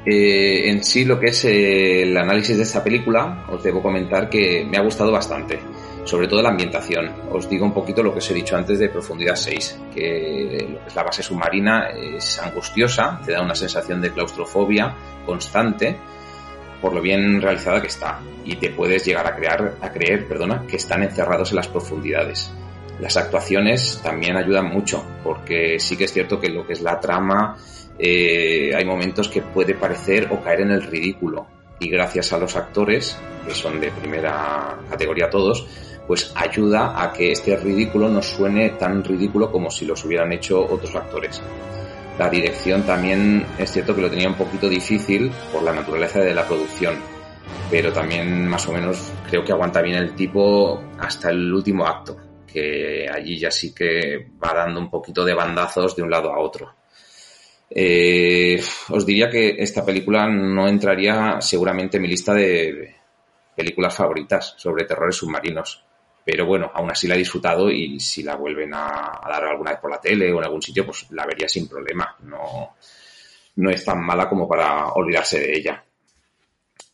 eh, en sí, lo que es eh, el análisis de esta película, os debo comentar que me ha gustado bastante, sobre todo la ambientación. Os digo un poquito lo que os he dicho antes de Profundidad 6, que la base submarina es angustiosa, te da una sensación de claustrofobia constante por lo bien realizada que está y te puedes llegar a, crear, a creer perdona, que están encerrados en las profundidades. Las actuaciones también ayudan mucho, porque sí que es cierto que lo que es la trama eh, hay momentos que puede parecer o caer en el ridículo. Y gracias a los actores, que son de primera categoría todos, pues ayuda a que este ridículo no suene tan ridículo como si los hubieran hecho otros actores. La dirección también es cierto que lo tenía un poquito difícil por la naturaleza de la producción, pero también más o menos creo que aguanta bien el tipo hasta el último acto, que allí ya sí que va dando un poquito de bandazos de un lado a otro. Eh, os diría que esta película no entraría seguramente en mi lista de películas favoritas sobre terrores submarinos. Pero bueno, aún así la he disfrutado y si la vuelven a, dar alguna vez por la tele o en algún sitio, pues la vería sin problema. No, no es tan mala como para olvidarse de ella.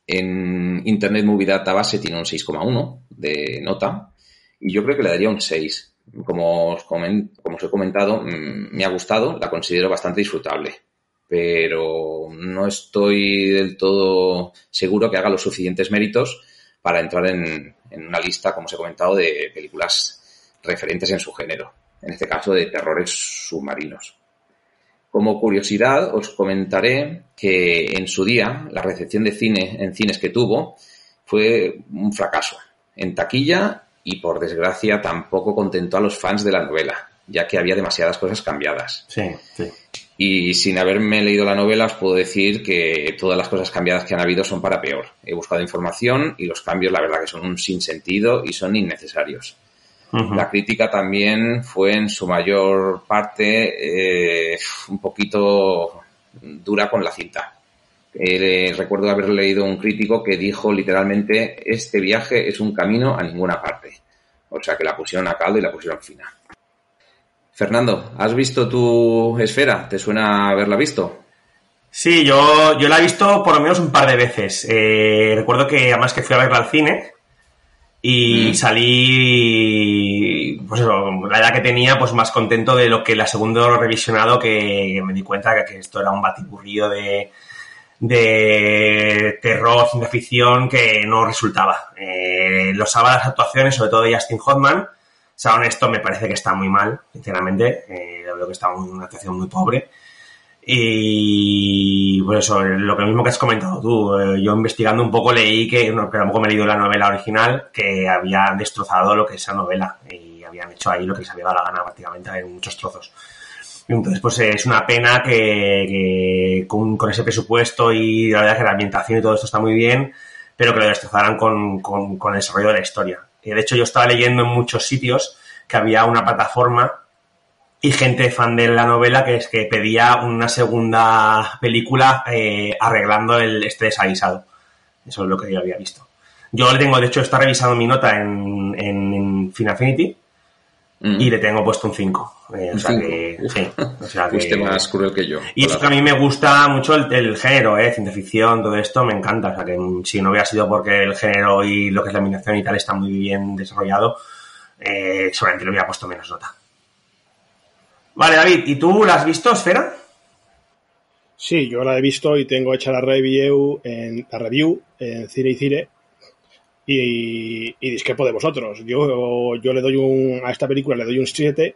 En Internet Movie Database tiene un 6,1 de nota y yo creo que le daría un 6 como os, como os he comentado, mm, me ha gustado, la considero bastante disfrutable, pero no estoy del todo seguro que haga los suficientes méritos para entrar en, una lista, como os he comentado, de películas referentes en su género, en este caso de terrores submarinos. Como curiosidad, os comentaré que en su día la recepción de cine en cines que tuvo fue un fracaso. En taquilla y por desgracia tampoco contentó a los fans de la novela, ya que había demasiadas cosas cambiadas.
Sí, sí.
Y sin haberme leído la novela os puedo decir que todas las cosas cambiadas que han habido son para peor. He buscado información y los cambios la verdad que son un sinsentido y son innecesarios. La crítica también fue en su mayor parte eh, un poquito dura con la cinta. Eh, recuerdo haber leído un crítico que dijo literalmente, este viaje es un camino a ninguna parte. O sea que la pusieron a caldo y la pusieron fina. Fernando, ¿has visto tu esfera? ¿Te suena haberla visto?
Sí, yo, yo la he visto por lo menos un par de veces. Eh, recuerdo que además que fui a verla al cine y mm. salí, pues eso, la edad que tenía, pues más contento de lo que la segundo revisionado que me di cuenta que, que esto era un batiburrillo de, de terror, ciencia ficción que no resultaba. Eh, los sábados actuaciones, sobre todo de Justin Hoffman, sea honesto, me parece que está muy mal, sinceramente. Eh, veo que está una actuación muy pobre. Y por eso, lo que mismo que has comentado tú, eh, yo investigando un poco leí que, no, que tampoco me he leído la novela original, que habían destrozado lo que es esa novela y habían hecho ahí lo que les había dado la gana prácticamente en muchos trozos. Entonces, pues es una pena que, con, ese presupuesto y la verdad que la ambientación y todo esto está muy bien, pero que lo destrozaran con, con, el desarrollo de la historia. Y de hecho, yo estaba leyendo en muchos sitios que había una plataforma y gente fan de la novela que es que pedía una segunda película eh, arreglando el este desaguisado. Eso es lo que yo había visto. Yo le tengo, de hecho, está revisando mi nota en, en, en Y le tengo puesto un 5. Eh, o, sea que, sí, o sea
que, más cruel que yo.
Y es que a mí me gusta mucho el, género, ¿eh? ciencia ficción, todo esto me encanta. O sea que si no hubiera sido porque el género y lo que es la animación y tal está muy bien desarrollado, eh, solamente le hubiera puesto menos nota. Vale, David, ¿y tú la has visto, Esfera?
Sí, yo la he visto y tengo hecha la review en la review en Cine y Cine y, y discrepo de vosotros. Yo, yo le doy un, a esta película le doy un 7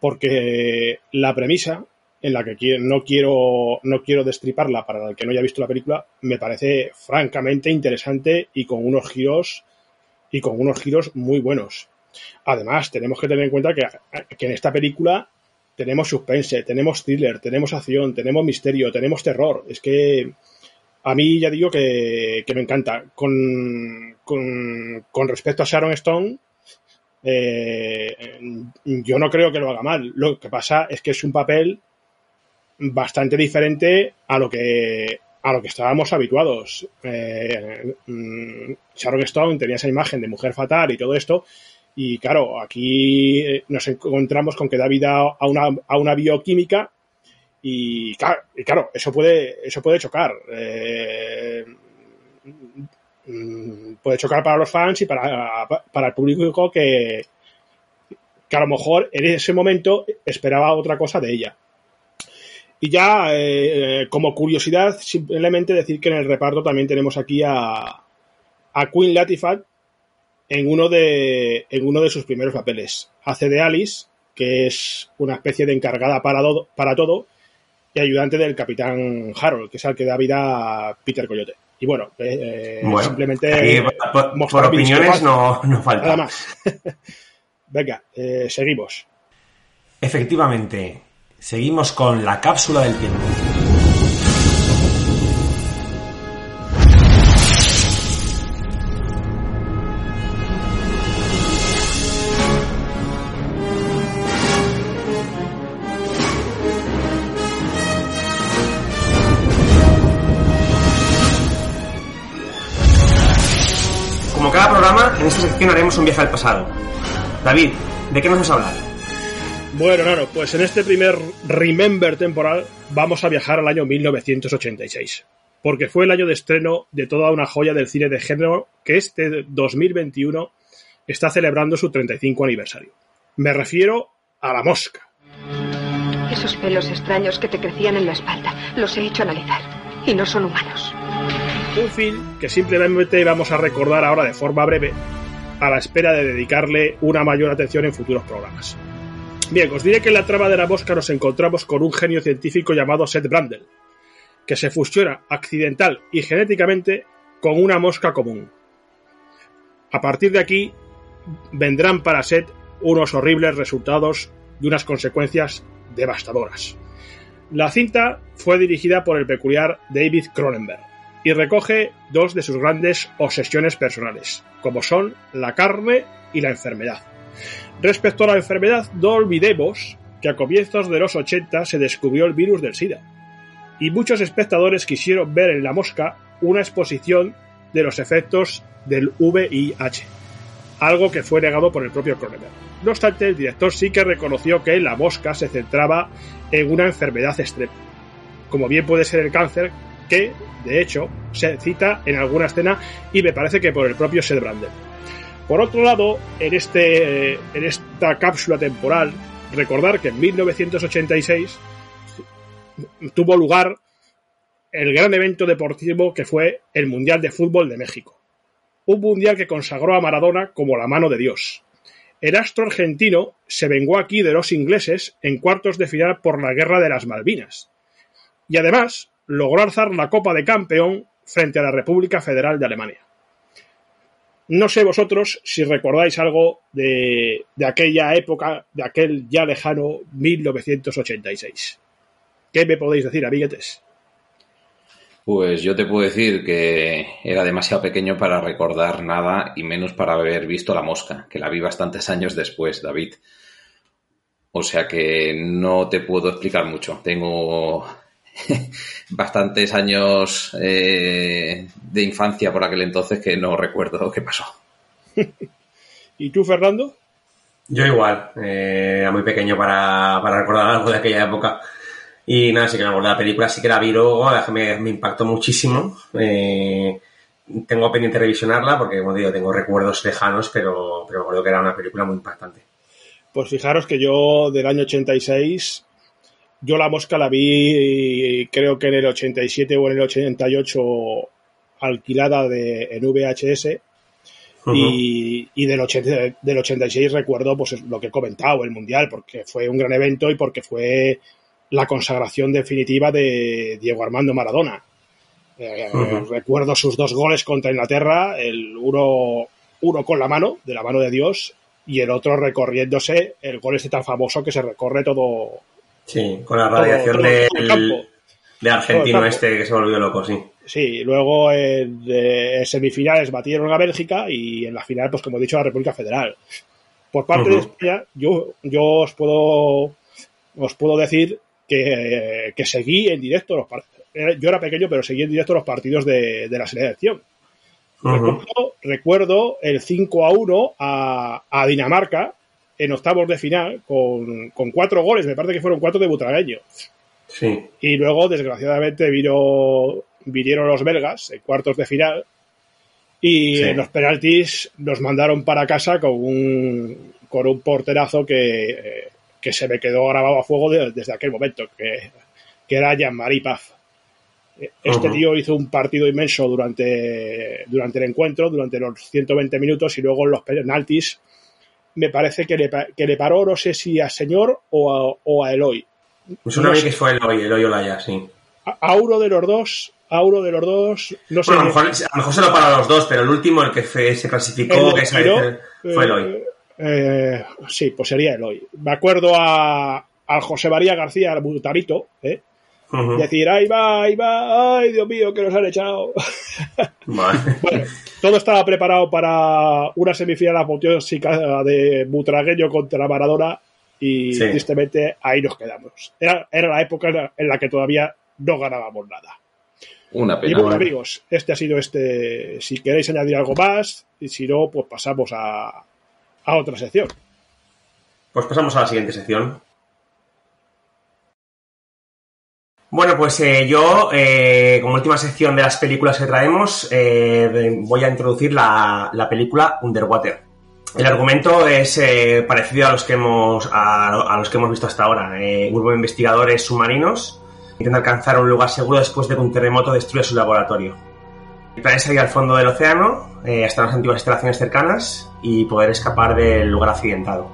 porque la premisa en la que no quiero, no quiero destriparla para el que no haya visto la película, me parece francamente interesante y con unos giros y con unos giros muy buenos. Además, tenemos que tener en cuenta que, que en esta película tenemos suspense, tenemos thriller, tenemos acción, tenemos misterio, tenemos terror. Es que a mí ya digo que, me encanta. Con, con, respecto a Sharon Stone, eh, yo no creo que lo haga mal. Lo que pasa es que es un papel bastante diferente a lo que a lo que estábamos habituados. Eh, mm, Sharon Stone tenía esa imagen de mujer fatal y todo esto. Y claro, aquí eh, nos encontramos con que da vida a una, a una bioquímica y claro, eso puede, eso puede chocar. Eh, mm, puede chocar para los fans y para, para el público que, que a lo mejor en ese momento esperaba otra cosa de ella. Y ya, eh, como curiosidad, simplemente decir que en el reparto también tenemos aquí a, a Queen Latifah en uno, de, en uno de sus primeros papeles. Hace de Alice, que es una especie de encargada para, para todo, y ayudante del capitán Harold, que es el que da vida a Peter Coyote. Y bueno, eh, eh, simplemente.
por, opiniones no, no, falta.
Nada más. Venga, eh, seguimos.
Efectivamente, seguimos con la cápsula del tiempo. Haremos un viaje al pasado. David, ¿de qué nos vas a hablar?
Bueno, claro, pues en este primer Remember temporal vamos a viajar al año 1986, porque fue el año de estreno de toda una joya del cine de género que este 2021 está celebrando su 35 aniversario. Me refiero a La Mosca.
Esos pelos extraños que te crecían en la espalda, los he hecho analizar, y no son humanos.
Un film que simplemente vamos a recordar ahora de forma breve, a la espera de dedicarle una mayor atención en futuros programas. Bien, os diré que en la trama de la mosca nos encontramos con un genio científico llamado Seth Brandel, que se fusiona accidental y genéticamente con una mosca común. A partir de aquí vendrán para Seth unos horribles resultados y unas consecuencias devastadoras. La cinta fue dirigida por el peculiar David Cronenberg y recoge dos de sus grandes obsesiones personales, como son la carne y la enfermedad. Respecto a la enfermedad, no olvidemos que a comienzos de los 80 se descubrió el virus del SIDA, y muchos espectadores quisieron ver en la mosca una exposición de los efectos del VIH, algo que fue negado por el propio Cronenberg. No obstante, el director sí que reconoció que la mosca se centraba en una enfermedad extrema, como bien puede ser el cáncer, que, de hecho, se cita en alguna escena y me parece que por el propio Seth Brandel. Por otro lado, en, este, en esta cápsula temporal, recordar que en 1986 tuvo lugar el gran evento deportivo que fue el Mundial de Fútbol de México. Un mundial que consagró a Maradona como la mano de Dios. El astro argentino se vengó aquí de los ingleses en cuartos de final por la Guerra de las Malvinas. Y además logró alzar la Copa de Campeón frente a la República Federal de Alemania. No sé vosotros si recordáis algo de, aquella época, de aquel ya lejano 1986. ¿Qué me podéis decir, amiguetes?
Pues yo te puedo decir que era demasiado pequeño para recordar nada y menos para haber visto La Mosca, que la vi bastantes años después, David. O sea que no te puedo explicar mucho. Tengo bastantes años eh, de infancia por aquel entonces que no recuerdo qué pasó.
¿Y tú, Fernando?
Yo igual, eh, era muy pequeño para, para, recordar algo de aquella época. Y nada, sí que me acuerdo de la película, sí que la vi luego, me, me impactó muchísimo. Eh, tengo pendiente revisionarla porque, como digo, tengo recuerdos lejanos, pero, pero me acuerdo que era una película muy impactante.
Pues fijaros que yo del año 86, yo la mosca la vi creo que en el 87 o en el 88 alquilada de, en VHS. y, y, del, 80, del 86 recuerdo pues lo que he comentado, el Mundial, porque fue un gran evento y porque fue la consagración definitiva de Diego Armando Maradona. Eh, recuerdo sus dos goles contra Inglaterra, el uno, uno con la mano, de la mano de Dios, y el otro recorriéndose, el gol este tan famoso que se recorre todo.
Sí, con la radiación de argentino este que se volvió loco, sí.
Sí, luego en, semifinales batieron a Bélgica y en la final, pues como he dicho, a la República Federal. Por parte de España, yo, yo os puedo os puedo decir que, que seguí en directo los partidos yo era pequeño, pero seguí en directo los partidos de, la selección. recuerdo, el 5 a 1 a, Dinamarca en octavos de final con, cuatro goles, me parece que fueron cuatro de Butragueño.
Sí.
Y luego, desgraciadamente, vino, vinieron los belgas en cuartos de final y en los penaltis nos mandaron para casa con un, con un porterazo que, que se me quedó grabado a fuego desde aquel momento, que, que era Jean-Marie Paf. Este tío hizo un partido inmenso durante, durante el encuentro, durante los 120 minutos y luego en los penaltis me parece que le, que le paró, no sé si a Señor o a, o a Eloy.
Pues una vez que fue Eloy, Eloy Olaya, sí.
A, uno de los dos, a uno de los dos, no sé.
a, lo mejor, se lo paró a los dos, pero el último, el que se clasificó, que fue Eloy.
Eh, eh, sí, pues sería Eloy. Me acuerdo a, al José María García, al Butarito, ¿eh? Decir, ahí va, ahí va, ay Dios mío, que nos han echado. bueno, todo estaba preparado para una semifinal apoteósica de Butragueño contra Maradona y tristemente ahí nos quedamos. Era, era, la época en la que todavía no ganábamos nada.
Una pena.
Y bueno, amigos, este ha sido este. Si queréis añadir algo más, y si no, pues pasamos a, a otra sección.
Pues pasamos a la siguiente sección. Bueno, pues eh, yo, eh, como última sección de las películas que traemos, eh, voy a introducir la, película Underwater. El argumento es parecido a los que hemos a, los que hemos visto hasta ahora. un grupo de investigadores submarinos intentan alcanzar un lugar seguro después de que un terremoto destruya su laboratorio. El plan es salir al fondo del océano, hasta las antiguas instalaciones cercanas y poder escapar del lugar accidentado.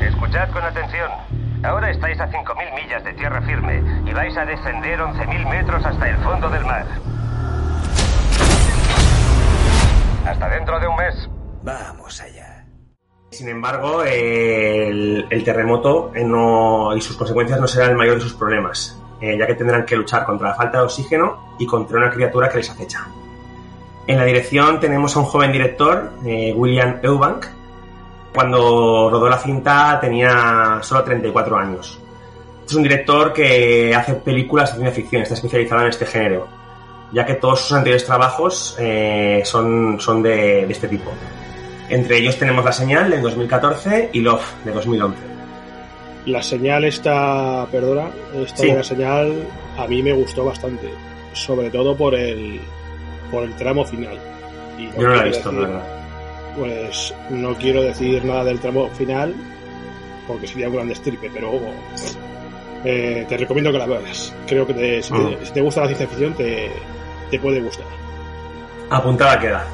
Escuchad con atención. Ahora estáis a 5.000 millas de tierra firme y vais a descender 11.000 metros hasta el fondo del mar. Hasta dentro de un mes.
Vamos allá.
Sin embargo, el, terremoto eh, y sus consecuencias no serán el mayor de sus problemas, eh, ya que tendrán que luchar contra la falta de oxígeno y contra una criatura que les acecha. En la dirección tenemos a un joven director, eh, William Eubank, cuando rodó la cinta tenía solo 34 años. Es un director que hace películas de ciencia ficción, está especializado en este género, ya que todos sus anteriores trabajos eh, son, son de, este tipo. Entre ellos tenemos La Señal en 2014 y Love de 2011.
La señal está, perdona, esta la señal a mí me gustó bastante, sobre todo por el, por el tramo final.
Yo no la he visto, verdad
pues no quiero decir nada del tramo final, porque sería un gran destripe, pero eh, te recomiendo que la veas. Creo que ah. si, te, gusta la ciencia ficción, te, puede gustar.
Apuntada queda.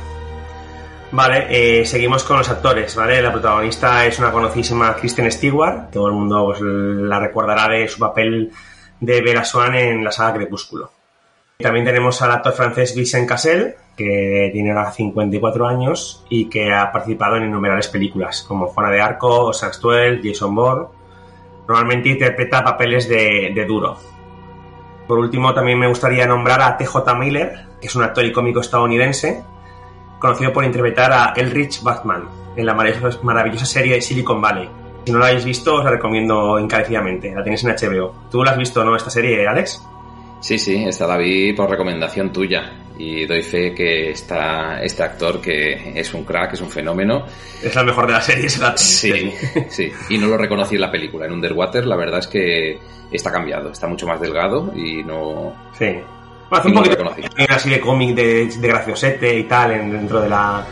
Vale, eh, seguimos con los actores, ¿vale? La protagonista es una conocidísima Kristen Stewart, todo el mundo pues, la recordará de su papel de Vera Swan en la saga Crepúsculo. También tenemos al actor francés Vincent Cassel, que tiene ahora 54 años y que ha participado en innumerables películas, como Juana de Arco, Saxtuel, Jason Bourne. Normalmente interpreta papeles de, duro. Por último, también me gustaría nombrar a T.J. Miller, que es un actor y cómico estadounidense, conocido por interpretar a Elrich Batman en la maravillosa serie de Silicon Valley. Si no la habéis visto, os la recomiendo encarecidamente. La tenéis en HBO. ¿Tú la has visto, no, esta serie, Alex?
Sí, sí, esta la vi por recomendación tuya. Y doy fe que está este actor, que es un crack, es un fenómeno.
Es la mejor de la serie, es la
Sí, sí. Y no lo reconocí en la película. En Underwater, la verdad es que está cambiado. Está mucho más delgado y no.
Sí. Bueno, hace un poquito así de cómic de, de graciosete y tal dentro de la,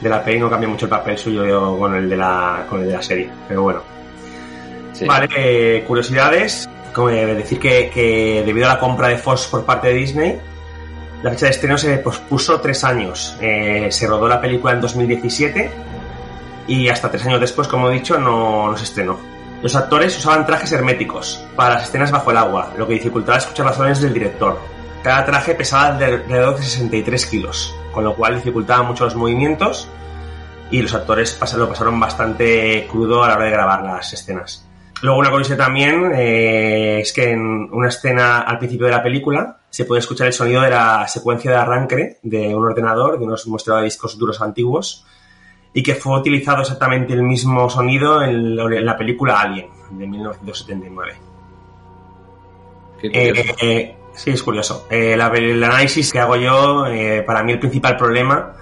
de la peli no cambia mucho el papel suyo con el de la, con el de la serie, pero bueno. Vale, eh, curiosidades. Como decir que, debido a la compra de Fox por parte de Disney, la fecha de estreno se pospuso tres años. Eh, se rodó la película en 2017 y hasta tres años después, como he dicho, no, no se estrenó. Los actores usaban trajes herméticos para las escenas bajo el agua, lo que dificultaba escuchar las órdenes del director. Cada traje pesaba alrededor de 63 kilos, con lo cual dificultaba mucho los movimientos y los actores lo pasaron bastante crudo a la hora de grabar las escenas. Luego una curiosidad también eh, es que en una escena al principio de la película se puede escuchar el sonido de la secuencia de arranque de un ordenador, de unos muestreos de discos duros antiguos, y que fue utilizado exactamente el mismo sonido en la película Alien de 1979. Eh, sí, es curioso. Eh, el análisis que hago yo, para mí el principal problema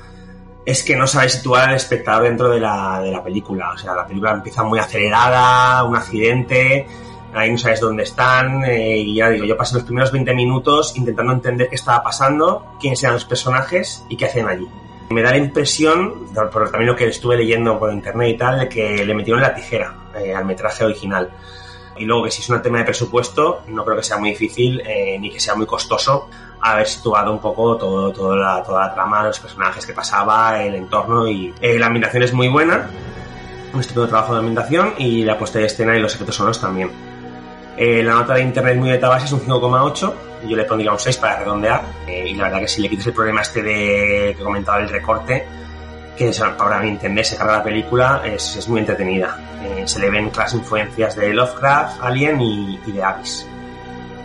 es que no sabes situar al espectador dentro de la, de la película. O sea, la película empieza muy acelerada, un accidente, ahí no sabes dónde están, eh, y ya digo, yo pasé los primeros 20 minutos intentando entender qué estaba pasando, quiénes eran los personajes y qué hacían allí. Me da la impresión, por también lo que estuve leyendo por internet y tal, de que le metieron la tijera eh, al metraje original. Y luego que si es un tema de presupuesto, no creo que sea muy difícil eh, ni que sea muy costoso haber situado un poco todo, toda, la, toda la trama, los personajes que pasaba, el entorno y eh, la ambientación es muy buena, un estupendo trabajo de ambientación y la puesta de escena y los efectos sonoros también. Eh, la nota de internet muy de base es un 5,8 y yo le pondría un 6 para redondear eh, y la verdad que si le quites el problema este de que comentaba el recorte que para mi entender se carga la película es, es muy entretenida. Se le ven las influencias de Lovecraft, Alien y, y de Abyss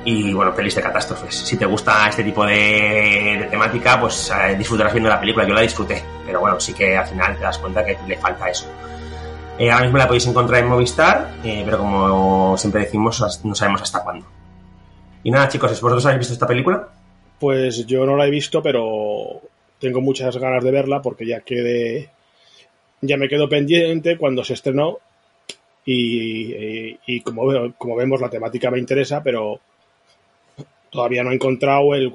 y bueno, pelis de catástrofes. Si te gusta este tipo de, temática, pues eh, disfrutarás viendo la película. Yo la disfruté, pero bueno, sí que al final te das cuenta que le falta eso. Eh, ahora mismo la podéis encontrar en Movistar, eh, pero como siempre decimos, no sabemos hasta cuándo. Y nada, chicos, ¿vosotros habéis visto esta película?
Pues yo no la he visto, pero tengo muchas ganas de verla porque ya quedé. Ya me quedo pendiente cuando se estrenó. Y, y como, como vemos, la temática me interesa, pero todavía no ha encontrado el,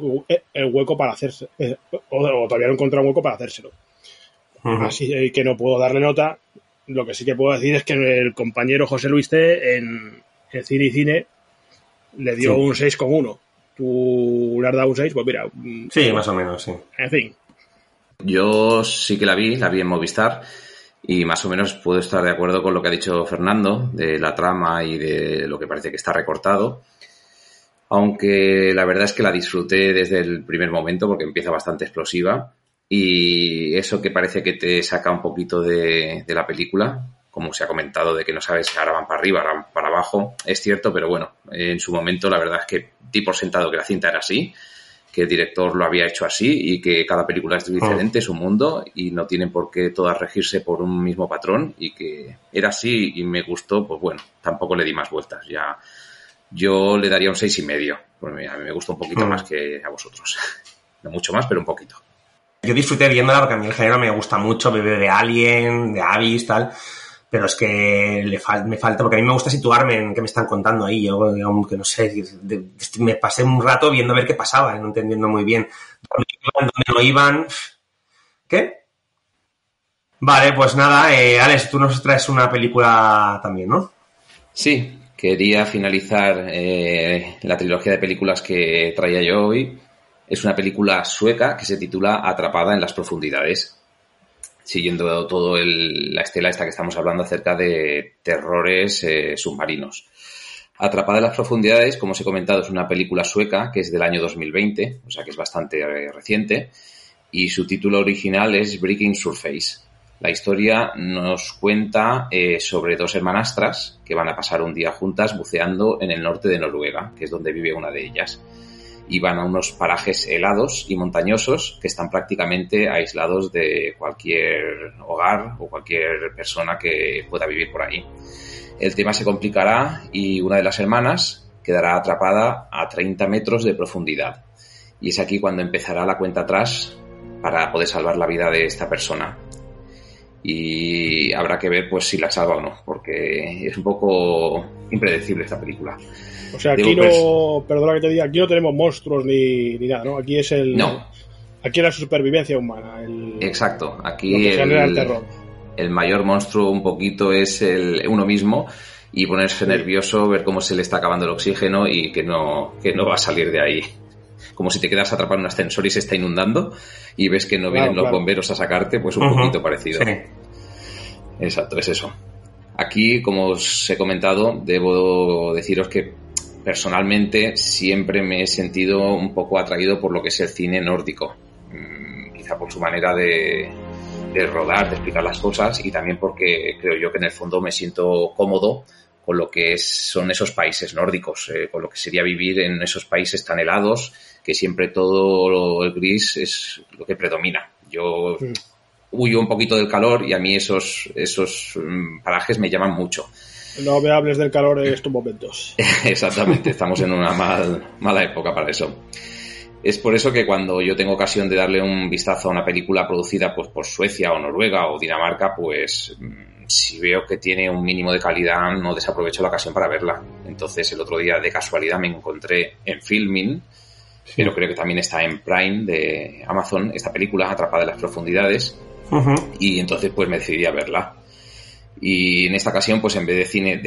hueco para hacerse, eh, o, todavía no he encontrado un hueco para hacérselo. Así que no puedo darle nota. Lo que sí que puedo decir es que el compañero José Luis T en, Cine y Cine le dio un 6,1. ¿Tú le has dado un 6? Pues mira.
Mm, sí, más o menos, sí.
En fin.
Yo sí que la vi, la vi en Movistar y más o menos puedo estar de acuerdo con lo que ha dicho Fernando de la trama y de lo que parece que está recortado aunque la verdad es que la disfruté desde el primer momento porque empieza bastante explosiva y eso que parece que te saca un poquito de, la película, como se ha comentado, de que no sabes si ahora van para arriba, ahora van para abajo, es cierto, pero bueno, en su momento la verdad es que di por sentado que la cinta era así, que el director lo había hecho así y que cada película es diferente, es un mundo y no tienen por qué todas regirse por un mismo patrón y que era así y me gustó, pues bueno, tampoco le di más vueltas, ya yo le daría un seis y medio. Porque a mí me gusta un poquito mm. más que a vosotros. No mucho más, pero un poquito.
Yo disfruté viéndola porque a mí el género me gusta mucho, bebé de Alien, de Abyss, tal. Pero es que le me falta, porque a mí me gusta situarme en qué me están contando ahí. Yo, digamos, que no sé, me pasé un rato viendo a ver qué pasaba, no entendiendo muy bien dónde iban, dónde no iban. ¿Qué? Vale, pues nada, eh, Alex, tú nos traes una película también, ¿no?
Sí, quería finalizar eh, la trilogía de películas que traía yo hoy. Es una película sueca que se titula Atrapada en las profundidades, siguiendo todo la estela esta que estamos hablando acerca de terrores eh, submarinos. Atrapada en las profundidades, como os he comentado, es una película sueca que es del año 2020, o sea que es bastante eh, reciente, y su título original es Breaking Surface. La historia nos cuenta eh, sobre dos hermanastras que van a pasar un día juntas buceando en el norte de Noruega, que es donde vive una de ellas. Y van a unos parajes helados y montañosos que están prácticamente aislados de cualquier hogar o cualquier persona que pueda vivir por ahí. el tema se complicará y una de las hermanas quedará atrapada a 30 metros de profundidad. Y es aquí cuando empezará la cuenta atrás para poder salvar la vida de esta persona. Y habrá que ver pues si la salva o no, porque es un poco impredecible esta película.
O sea, aquí no, perdona que te diga, aquí no tenemos monstruos ni, ni nada, ¿no? Aquí es el...
No.
Aquí es la supervivencia humana.
Exacto, aquí el, el mayor monstruo un poquito es el, uno mismo y ponerse nervioso, ver cómo se le está acabando el oxígeno y que no, que no va a salir de ahí. Como si te quedas atrapado en un ascensor y se está inundando y ves que no vienen los bomberos a sacarte, pues un poquito parecido. Exacto, es eso. Aquí, como os he comentado, debo deciros que personalmente siempre me he sentido un poco atraído por lo que es el cine nórdico. Mm, quizá por su manera de, de rodar, de explicar las cosas y también porque creo yo que en el fondo me siento cómodo con lo que son esos países nórdicos, eh, con lo que sería vivir en esos países tan helados que siempre todo el gris es lo que predomina. Yo huyo un poquito del calor y a mí esos, esos mm, parajes me llaman mucho.
No me hables del calor en estos momentos.
Exactamente, estamos en una mala época para eso. Es por eso que cuando yo tengo ocasión de darle un vistazo a una película producida pues, por Suecia o Noruega o Dinamarca, pues mm, si veo que tiene un mínimo de calidad no desaprovecho la ocasión para verla. Entonces el otro día de casualidad me encontré en Filming, pero creo que también está en Prime de Amazon, esta película, Atrapada en las Profundidades, y entonces pues me decidí a verla. Y en esta ocasión, pues en vez de cine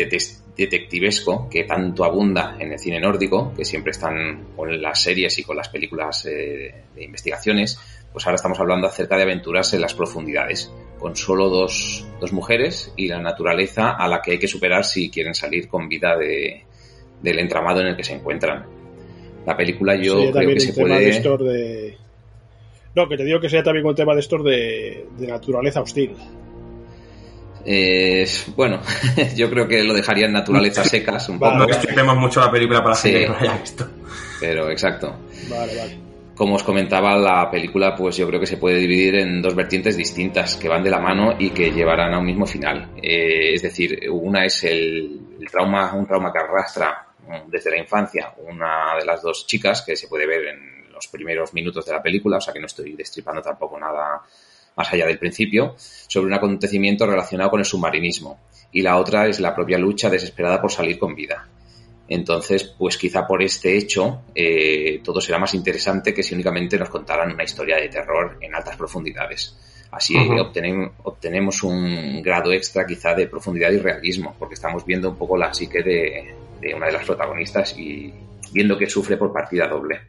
detectivesco, que tanto abunda en el cine nórdico, que siempre están con las series y con las películas eh, de investigaciones, pues ahora estamos hablando acerca de aventuras en las profundidades, con solo dos, dos mujeres y la naturaleza a la que hay que superar si quieren salir con vida de, del entramado en el que se encuentran. La película yo creo que se puede...
De... No, que te digo que sea también un tema de estos de, de naturaleza hostil.
Eh, bueno, yo creo que lo dejaría en naturaleza secas un poco.
No extendemos mucho la película para
sí,
que no haya visto.
Pero exacto.
Vale, vale.
Como os comentaba, la película, pues yo creo que se puede dividir en dos vertientes distintas que van de la mano y que llevarán a un mismo final. Eh, es decir, una es el, el, trauma, un trauma que arrastra desde la infancia una de las dos chicas que se puede ver en los primeros minutos de la película, o sea que no estoy destripando tampoco nada más allá del principio, sobre un acontecimiento relacionado con el submarinismo. Y la otra es la propia lucha desesperada por salir con vida. Entonces, pues quizá por este hecho eh, todo será más interesante que si únicamente nos contaran una historia de terror en altas profundidades. Así uh -huh. obtenemos, un grado extra quizá de profundidad y realismo, porque estamos viendo un poco la psique de, de una de las protagonistas y viendo que sufre por partida doble.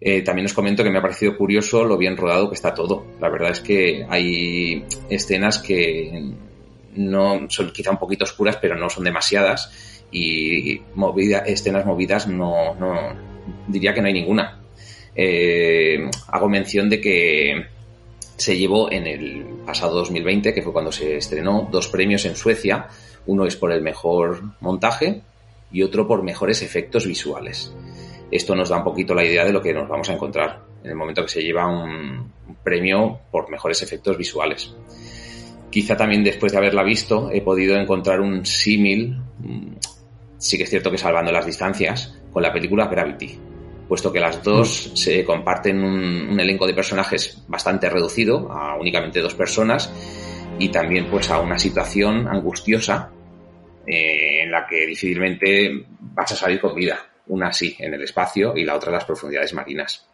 Eh, también os comento que me ha parecido curioso lo bien rodado que está todo. La verdad es que hay escenas que no son quizá un poquito oscuras, pero no son demasiadas. Y movida, escenas movidas no, no, diría que no hay ninguna. Eh, hago mención de que se llevó en el pasado 2020, que fue cuando se estrenó, dos premios en Suecia. Uno es por el mejor montaje y otro por mejores efectos visuales esto nos da un poquito la idea de lo que nos vamos a encontrar en el momento que se lleva un, premio por mejores efectos visuales. Quizá también después de haberla visto he podido encontrar un símil, mm, sí que es cierto que salvando las distancias, con la película Gravity, puesto que las dos mm. se comparten un, un, elenco de personajes bastante reducido a únicamente dos personas y también pues a una situación angustiosa eh, en la que difícilmente vas a salir con vida una sí en el espacio y la otra en las profundidades marinas.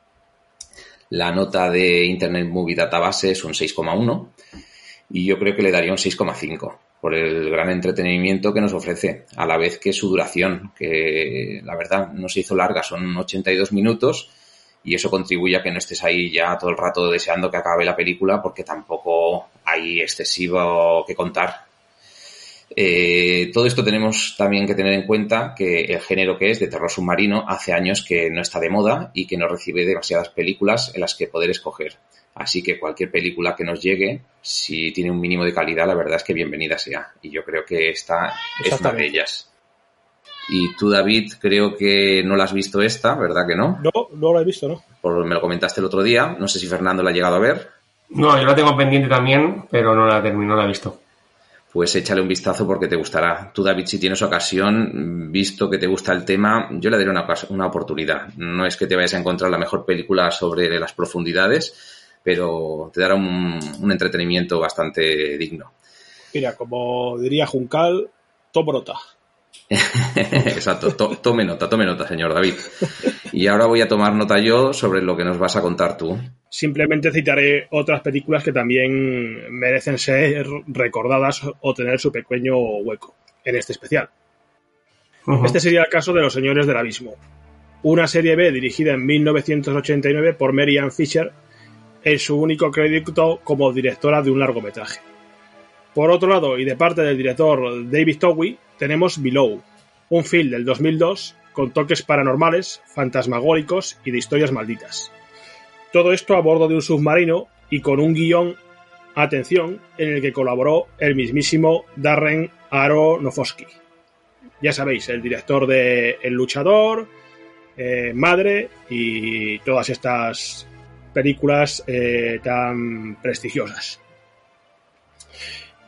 La nota de Internet Movie Database es un 6,1 y yo creo que le daría un 6,5 por el gran entretenimiento que nos ofrece, a la vez que su duración, que la verdad no se hizo larga, son 82 minutos y eso contribuye a que no estés ahí ya todo el rato deseando que acabe la película porque tampoco hay excesivo que contar eh, todo esto tenemos también que tener en cuenta que el género que es de terror submarino hace años que no está de moda y que no recibe demasiadas películas en las que poder escoger. Así que cualquier película que nos llegue, si tiene un mínimo de calidad, la verdad es que bienvenida sea. Y yo creo que esta es una de ellas. Y tú, David, creo que no la has visto esta, ¿verdad que no?
No, no la he visto, ¿no?
Por, me lo comentaste el otro día. No sé si Fernando la ha llegado a ver.
No, yo la tengo pendiente también, pero no la terminó, no la he visto.
Pues échale un vistazo porque te gustará. Tú, David, si tienes ocasión, visto que te gusta el tema, yo le daré una, una oportunidad. No es que te vayas a encontrar la mejor película sobre las profundidades, pero te dará un, entretenimiento bastante digno.
Mira, como diría Juncal, brota.
Exacto, tome nota, tome nota, señor David. Y ahora voy a tomar nota yo sobre lo que nos vas a contar tú.
Simplemente citaré otras películas que también merecen ser recordadas o tener su pequeño hueco en este especial. Este sería el caso de Los Señores del Abismo, una serie B dirigida en 1989 por Mary Ann Fisher en su único crédito como directora de un largometraje. Por otro lado, y de parte del director David Towie, tenemos Below, un film del 2002 con toques paranormales, fantasmagóricos y de historias malditas. Todo esto a bordo de un submarino y con un guion, atención, en el que colaboró el mismísimo Darren Aronofsky. Ya sabéis, el director de El Luchador, eh, Madre y todas estas películas eh, tan prestigiosas.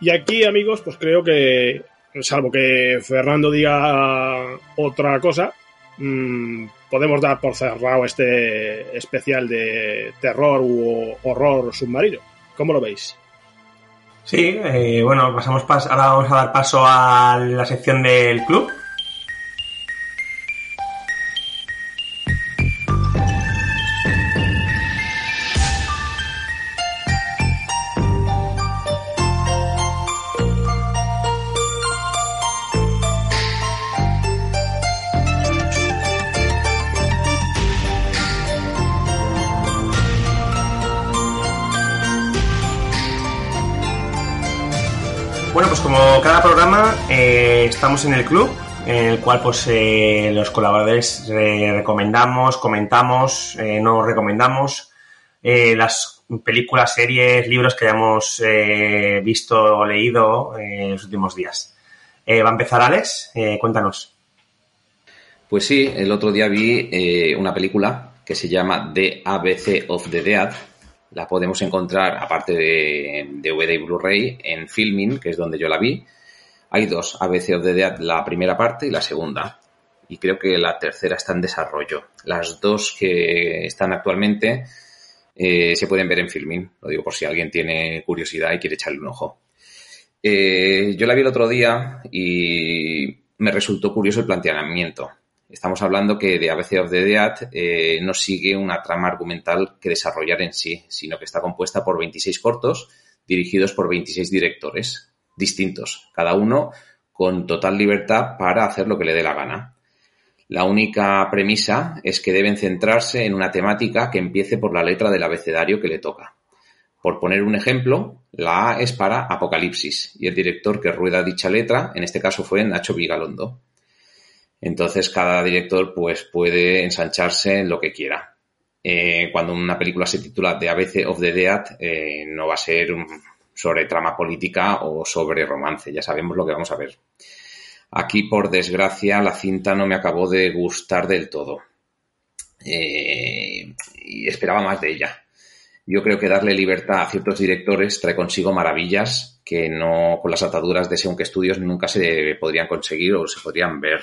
Y aquí, amigos, pues creo que, salvo que Fernando diga otra cosa, Mm, podemos dar por cerrado este especial de terror u horror submarino. ¿Cómo lo veis?
Sí, eh, bueno, pasamos ahora vamos a dar paso a la sección del club. Estamos en el club, en el cual pues eh, los colaboradores recomendamos, comentamos, eh, nos recomendamos las películas, series, libros que hayamos visto o leído en los últimos días. va a empezar Alex, cuéntanos.
Pues sí, el otro día vi una película que se llama The ABC of the Dead, la podemos encontrar, aparte de DVD y Blu-ray, en Filming, que es donde yo la vi. Hay dos, ABC of the Dead, la primera parte y la segunda. Y creo que la tercera está en desarrollo. Las dos que están actualmente eh, se pueden ver en Filming. Lo digo por si alguien tiene curiosidad y quiere echarle un ojo. Eh, yo la vi el otro día y me resultó curioso el planteamiento. Estamos hablando que de ABC of the Dead eh, no sigue una trama argumental que desarrollar en sí, sino que está compuesta por 26 cortos dirigidos por 26 directores distintos, cada uno con total libertad para hacer lo que le dé la gana. La única premisa es que deben centrarse en una temática que empiece por la letra del abecedario que le toca. Por poner un ejemplo, la A es para Apocalipsis y el director que rueda dicha letra, en este caso fue Nacho Vigalondo. Entonces cada director pues puede ensancharse en lo que quiera. Eh, cuando una película se titula The ABC of the Dead, eh, no va a ser sobre trama política o sobre romance, ya sabemos lo que vamos a ver. Aquí, por desgracia, la cinta no me acabó de gustar del todo. Eh, y esperaba más de ella. Yo creo que darle libertad a ciertos directores trae consigo maravillas que no con las ataduras de según que estudios nunca se podrían conseguir o se podrían ver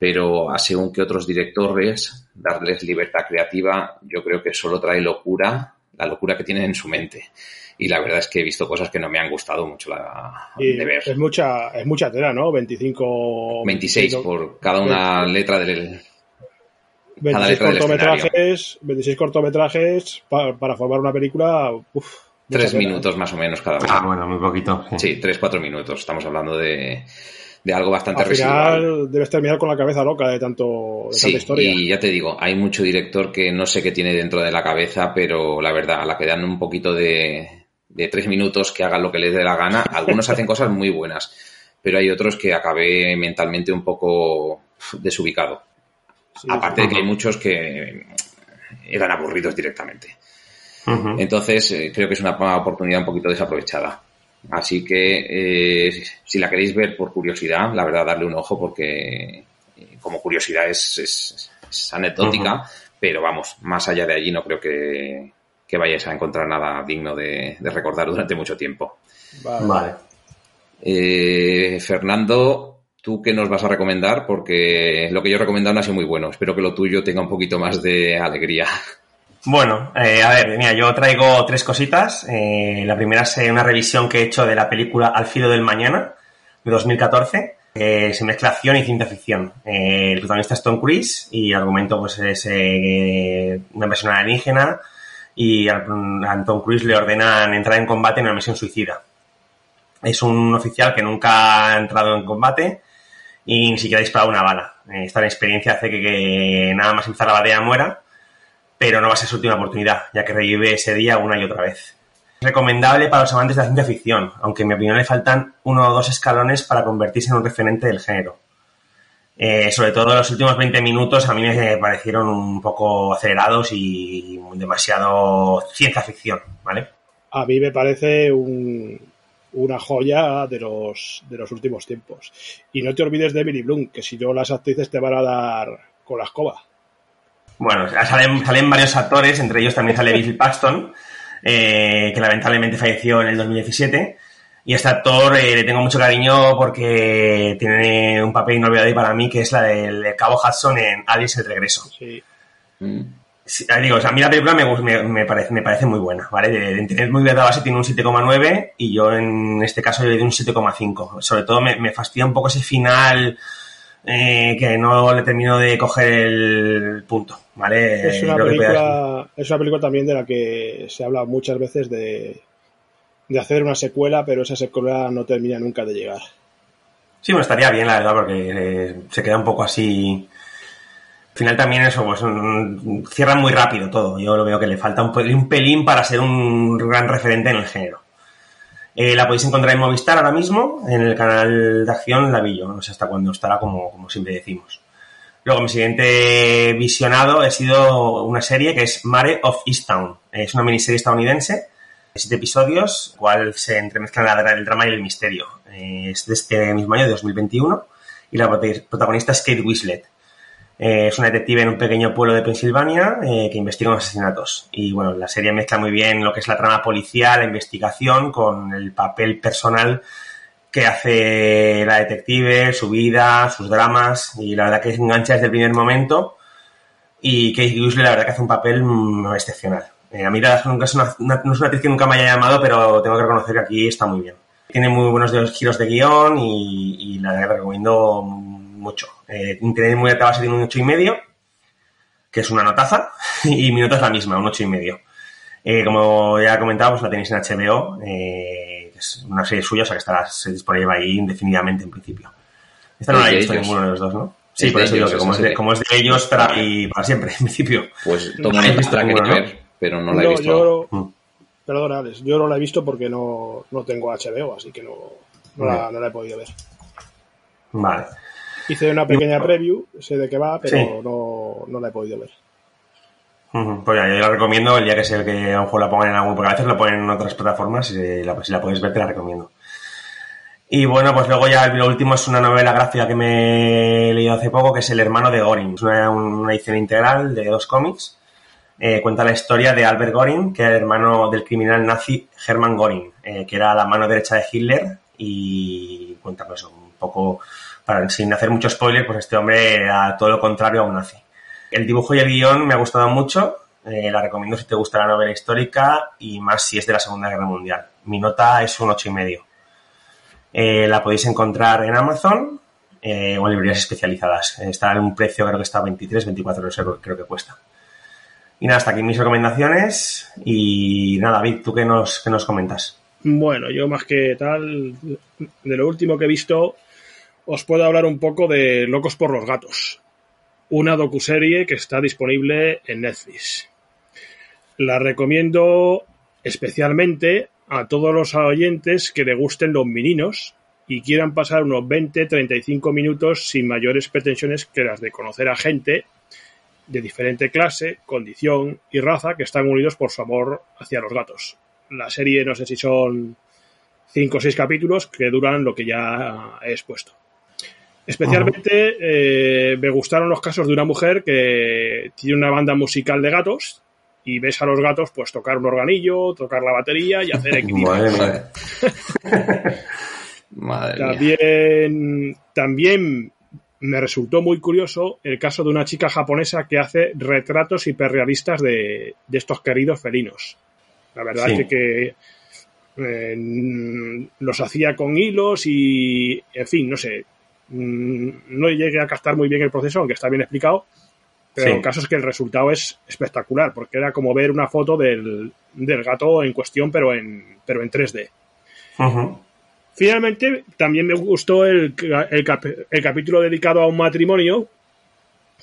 pero a según que otros directores, darles libertad creativa, yo creo que solo trae locura, la locura que tienen en su mente. Y la verdad es que he visto cosas que no me han gustado mucho la, de ver.
Es mucha, es mucha tela, ¿no? 25...
26 por cada una letra del...
26 cortometrajes, 26 cortometrajes para, formar una película.
tres minutos más o menos cada uno.
Ah, bueno, muy poquito.
Sí, tres, cuatro minutos. Estamos hablando de, de algo bastante
Al final debes terminar con la cabeza loca de tanto de tanta historia.
Y ya te digo, hay mucho director que no sé qué tiene dentro de la cabeza, pero la verdad, a la que dan un poquito de, de tres minutos que hagan lo que les dé la gana, algunos hacen cosas muy buenas, pero hay otros que acabé mentalmente un poco desubicado. Aparte de que hay muchos que eran aburridos directamente. Entonces, eh, creo que es una oportunidad un poquito desaprovechada. Así que eh, si la queréis ver por curiosidad, la verdad, darle un ojo porque eh, como curiosidad es, anecdótica, pero vamos, más allá de allí no creo que, vayáis a encontrar nada digno de, recordar durante mucho tiempo.
Vale.
Eh, Fernando, ¿tú qué nos vas a recomendar? Porque lo que yo he recomendado no ha sido muy bueno. Espero que lo tuyo tenga un poquito más de alegría.
Bueno, eh, a ver, mira, yo traigo tres cositas. Eh, la primera es una revisión que he hecho de la película Al filo del mañana, de 2014. Eh, se mezcla acción y ciencia ficción. el protagonista es Tom Cruise y el argumento pues es una invasión alienígena y a, Tom Cruise le ordenan entrar en combate en una misión suicida. Es un oficial que nunca ha entrado en combate y ni siquiera ha disparado una bala. esta experiencia hace que, que nada más empezar la batalla muera pero no va a ser su última oportunidad, ya que revive ese día una y otra vez. Recomendable para los amantes de la ciencia ficción, aunque en mi opinión le faltan uno o dos escalones para convertirse en un referente del género. Eh, sobre todo los últimos 20 minutos a mí me parecieron un poco acelerados y demasiado ciencia ficción, ¿vale?
A mí me parece una joya de los, de los últimos tiempos. Y no te olvides de Billy Bloom, que si no las actrices te van a dar con la escoba.
Bueno, salen, salen varios actores, entre ellos también sale Bill Paxton, eh, que lamentablemente falleció en el 2017. Y este actor eh, le tengo mucho cariño porque tiene un papel inolvidable para mí, que es la del Cabo Hudson en Alice el Regreso. Sí. digo, a mí la película me, me, parece, me parece muy buena, ¿vale? De, Internet muy bien la base tiene un 7,9 y yo en este caso le doy un 7,5. Sobre todo me, me fastidia un poco ese final eh, que no le termino de coger el punto, ¿vale?
Es una, película, es una película también de la que se habla muchas veces de, de hacer una secuela, pero esa secuela no termina nunca de llegar.
Sí, bueno, estaría bien, la verdad, porque eh, se queda un poco así. Al final también eso, pues cierra muy rápido todo. Yo lo veo que le falta un pelín para ser un gran referente en el género. Eh, la podéis encontrar en Movistar ahora mismo, en el canal de acción Lavillo, no sé hasta cuándo estará, como, como siempre decimos. Luego, mi siguiente visionado ha sido una serie que es Mare of Easttown. Es una miniserie estadounidense, de siete episodios, cual se entremezclan el drama y el misterio. Eh, es de este mismo año, de 2021, y la protagonista es Kate Winslet. Eh, es una detective en un pequeño pueblo de Pensilvania eh, que investiga asesinatos. Y bueno, la serie mezcla muy bien lo que es la trama policial, la investigación, con el papel personal que hace la detective, su vida, sus dramas. Y la verdad que engancha desde el primer momento. Y Kate Winslet la verdad que hace un papel mm, excepcional. Eh, a mí la nunca es una, no es una actriz que nunca me haya llamado, pero tengo que reconocer que aquí está muy bien. Tiene muy buenos giros de guion y, y la recomiendo mucho. Eh, muy alta base tiene un 8,5, y medio, que es una notaza, y mi nota es la misma, un 8,5. y medio. Eh, como ya comentábamos, la tenéis en HBO, eh, es una serie suya, o sea que estará disponible ahí indefinidamente en principio. Esta no la he visto ninguno de los dos, ¿no? Sí, por eso digo que como es, de, como es, de, ellos para, y para siempre, en principio.
Pues toma no visto que ver, pero no la he visto.
Yo, mm. Perdona, Alex, yo no la he visto porque no, no tengo HBO, así que no, no, la, no la he podido ver.
Vale.
Hice una pequeña preview, sé de qué va, pero no, no, la he podido ver.
Pues ya, yo la recomiendo el día que sea que a lo mejor la pongan en algún, porque a veces la ponen en otras plataformas y la, si la puedes ver te la recomiendo. Y bueno, pues luego ya lo último es una novela gráfica que me he leído hace poco, que es El hermano de Goring. Es una, una edición integral de dos cómics. Eh, cuenta la historia de Albert Goring, que era el hermano del criminal nazi Hermann Goring, eh, que era la mano derecha de Hitler y cuenta pues un poco sin hacer mucho spoiler, pues este hombre era todo lo contrario a un nazi. El dibujo y el guion me ha gustado mucho, eh, la recomiendo si te gusta la novela histórica y más si es de la Segunda Guerra Mundial. Mi nota es un ocho y medio. La podéis encontrar en Amazon o en librerías especializadas. Está en un precio, creo que está a 23, 24 euros, creo que cuesta. Y nada, hasta aquí mis recomendaciones. Y nada, David, ¿tú qué nos, qué nos comentas?
Bueno, yo más que tal, de lo último que he visto, os puedo hablar un poco de Locos por los Gatos, una docuserie que está disponible en Netflix. La recomiendo especialmente a todos los oyentes que le gusten los meninos y quieran pasar unos 20-35 minutos sin mayores pretensiones que las de conocer a gente de diferente clase, condición y raza que están unidos por su amor hacia los gatos. La serie no sé si son 5 o 6 capítulos que duran lo que ya he expuesto. Especialmente eh, me gustaron los casos de una mujer que tiene una banda musical de gatos y ves a los gatos pues tocar un organillo, tocar la batería y hacer equilibrio. también, también me resultó muy curioso el caso de una chica japonesa que hace retratos hiperrealistas de, de estos queridos felinos. La verdad es que, eh, los hacía con hilos y, en fin, no sé, mm, no llegué a captar muy bien el proceso, aunque está bien explicado, pero el caso es que el resultado es espectacular, porque era como ver una foto del, del gato en cuestión, pero en, pero en 3D. Finalmente, también me gustó el, capítulo dedicado a un matrimonio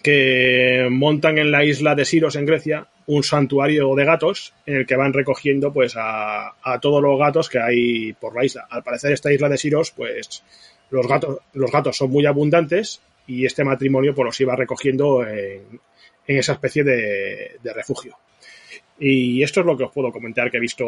que montan en la isla de Siros, en Grecia, un santuario de gatos en el que van recogiendo pues a, todos los gatos que hay por la isla. Al parecer esta isla de Siros, pues los gatos, los gatos son muy abundantes y este matrimonio pues los iba recogiendo en, en esa especie de, de refugio. Y esto es lo que os puedo comentar que he visto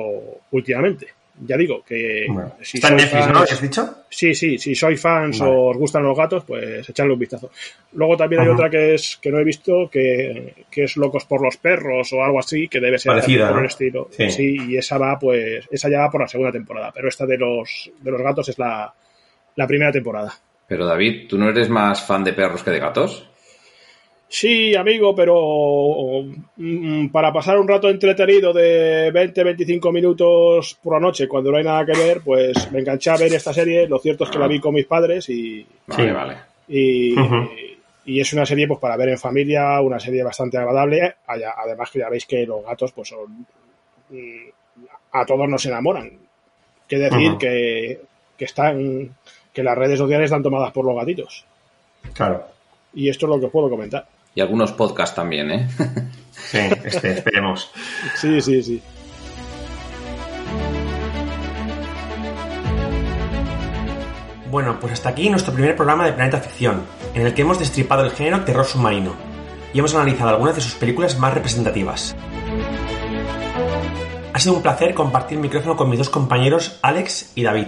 últimamente ya digo que
si está en Netflix, ¿no? ¿Has dicho?
Sí, sí, si sois fans o os gustan los gatos, pues echarle un vistazo. Luego también hay otra que es que no he visto, que, que, es Locos por los perros o algo así, que debe ser
Parecida,
por el estilo. Sí. y esa va, pues, esa ya va por la segunda temporada, pero esta de los de los gatos es la, la primera temporada.
Pero David, ¿tú no eres más fan de perros que de gatos?
Sí, amigo, pero mm, para pasar un rato entretenido de 20-25 minutos por la noche cuando no hay nada que ver, pues me enganché a ver esta serie. Lo cierto es que la vi con mis padres y.
Vale, vale.
Y, y, es una serie pues para ver en familia, una serie bastante agradable. Además, que ya veis que los gatos, pues son. Mm, a todos nos enamoran. Que decir que, que están. que las redes sociales están tomadas por los gatitos.
Claro.
Y esto es lo que puedo comentar.
Y algunos podcasts también, ¿eh?
sí, este, esperemos.
Sí, sí, sí.
Bueno, pues hasta aquí nuestro primer programa de Planeta Ficción, en el que hemos destripado el género terror submarino y hemos analizado algunas de sus películas más representativas. Ha sido un placer compartir el micrófono con mis dos compañeros Alex y David.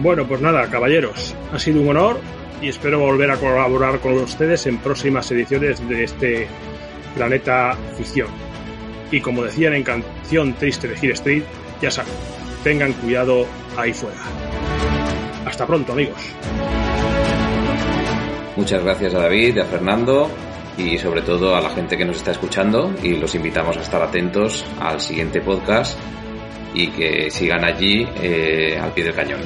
Bueno, pues nada, caballeros, ha sido un honor y espero volver a colaborar con ustedes en próximas ediciones de este Planeta Ficción. Y como decían en canción triste de Hill Street, ya saben, tengan cuidado ahí fuera. Hasta pronto, amigos.
Muchas gracias a David, a Fernando y sobre todo a la gente que nos está escuchando y los invitamos a estar atentos al siguiente podcast y que sigan allí eh, al pie del cañón.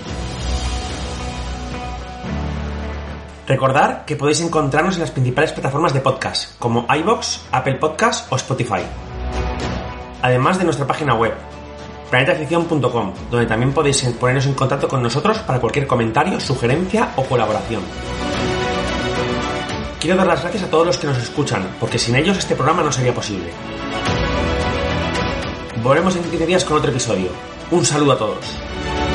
Recordar que podéis encontrarnos en las principales plataformas de podcast, como iBox, Apple Podcast o Spotify. Además de nuestra página web, planetaficción.com, donde también podéis ponernos en contacto con nosotros para cualquier comentario, sugerencia o colaboración. Quiero dar las gracias a todos los que nos escuchan, porque sin ellos este programa no sería posible. Volvemos en 15 días con otro episodio. Un saludo a todos.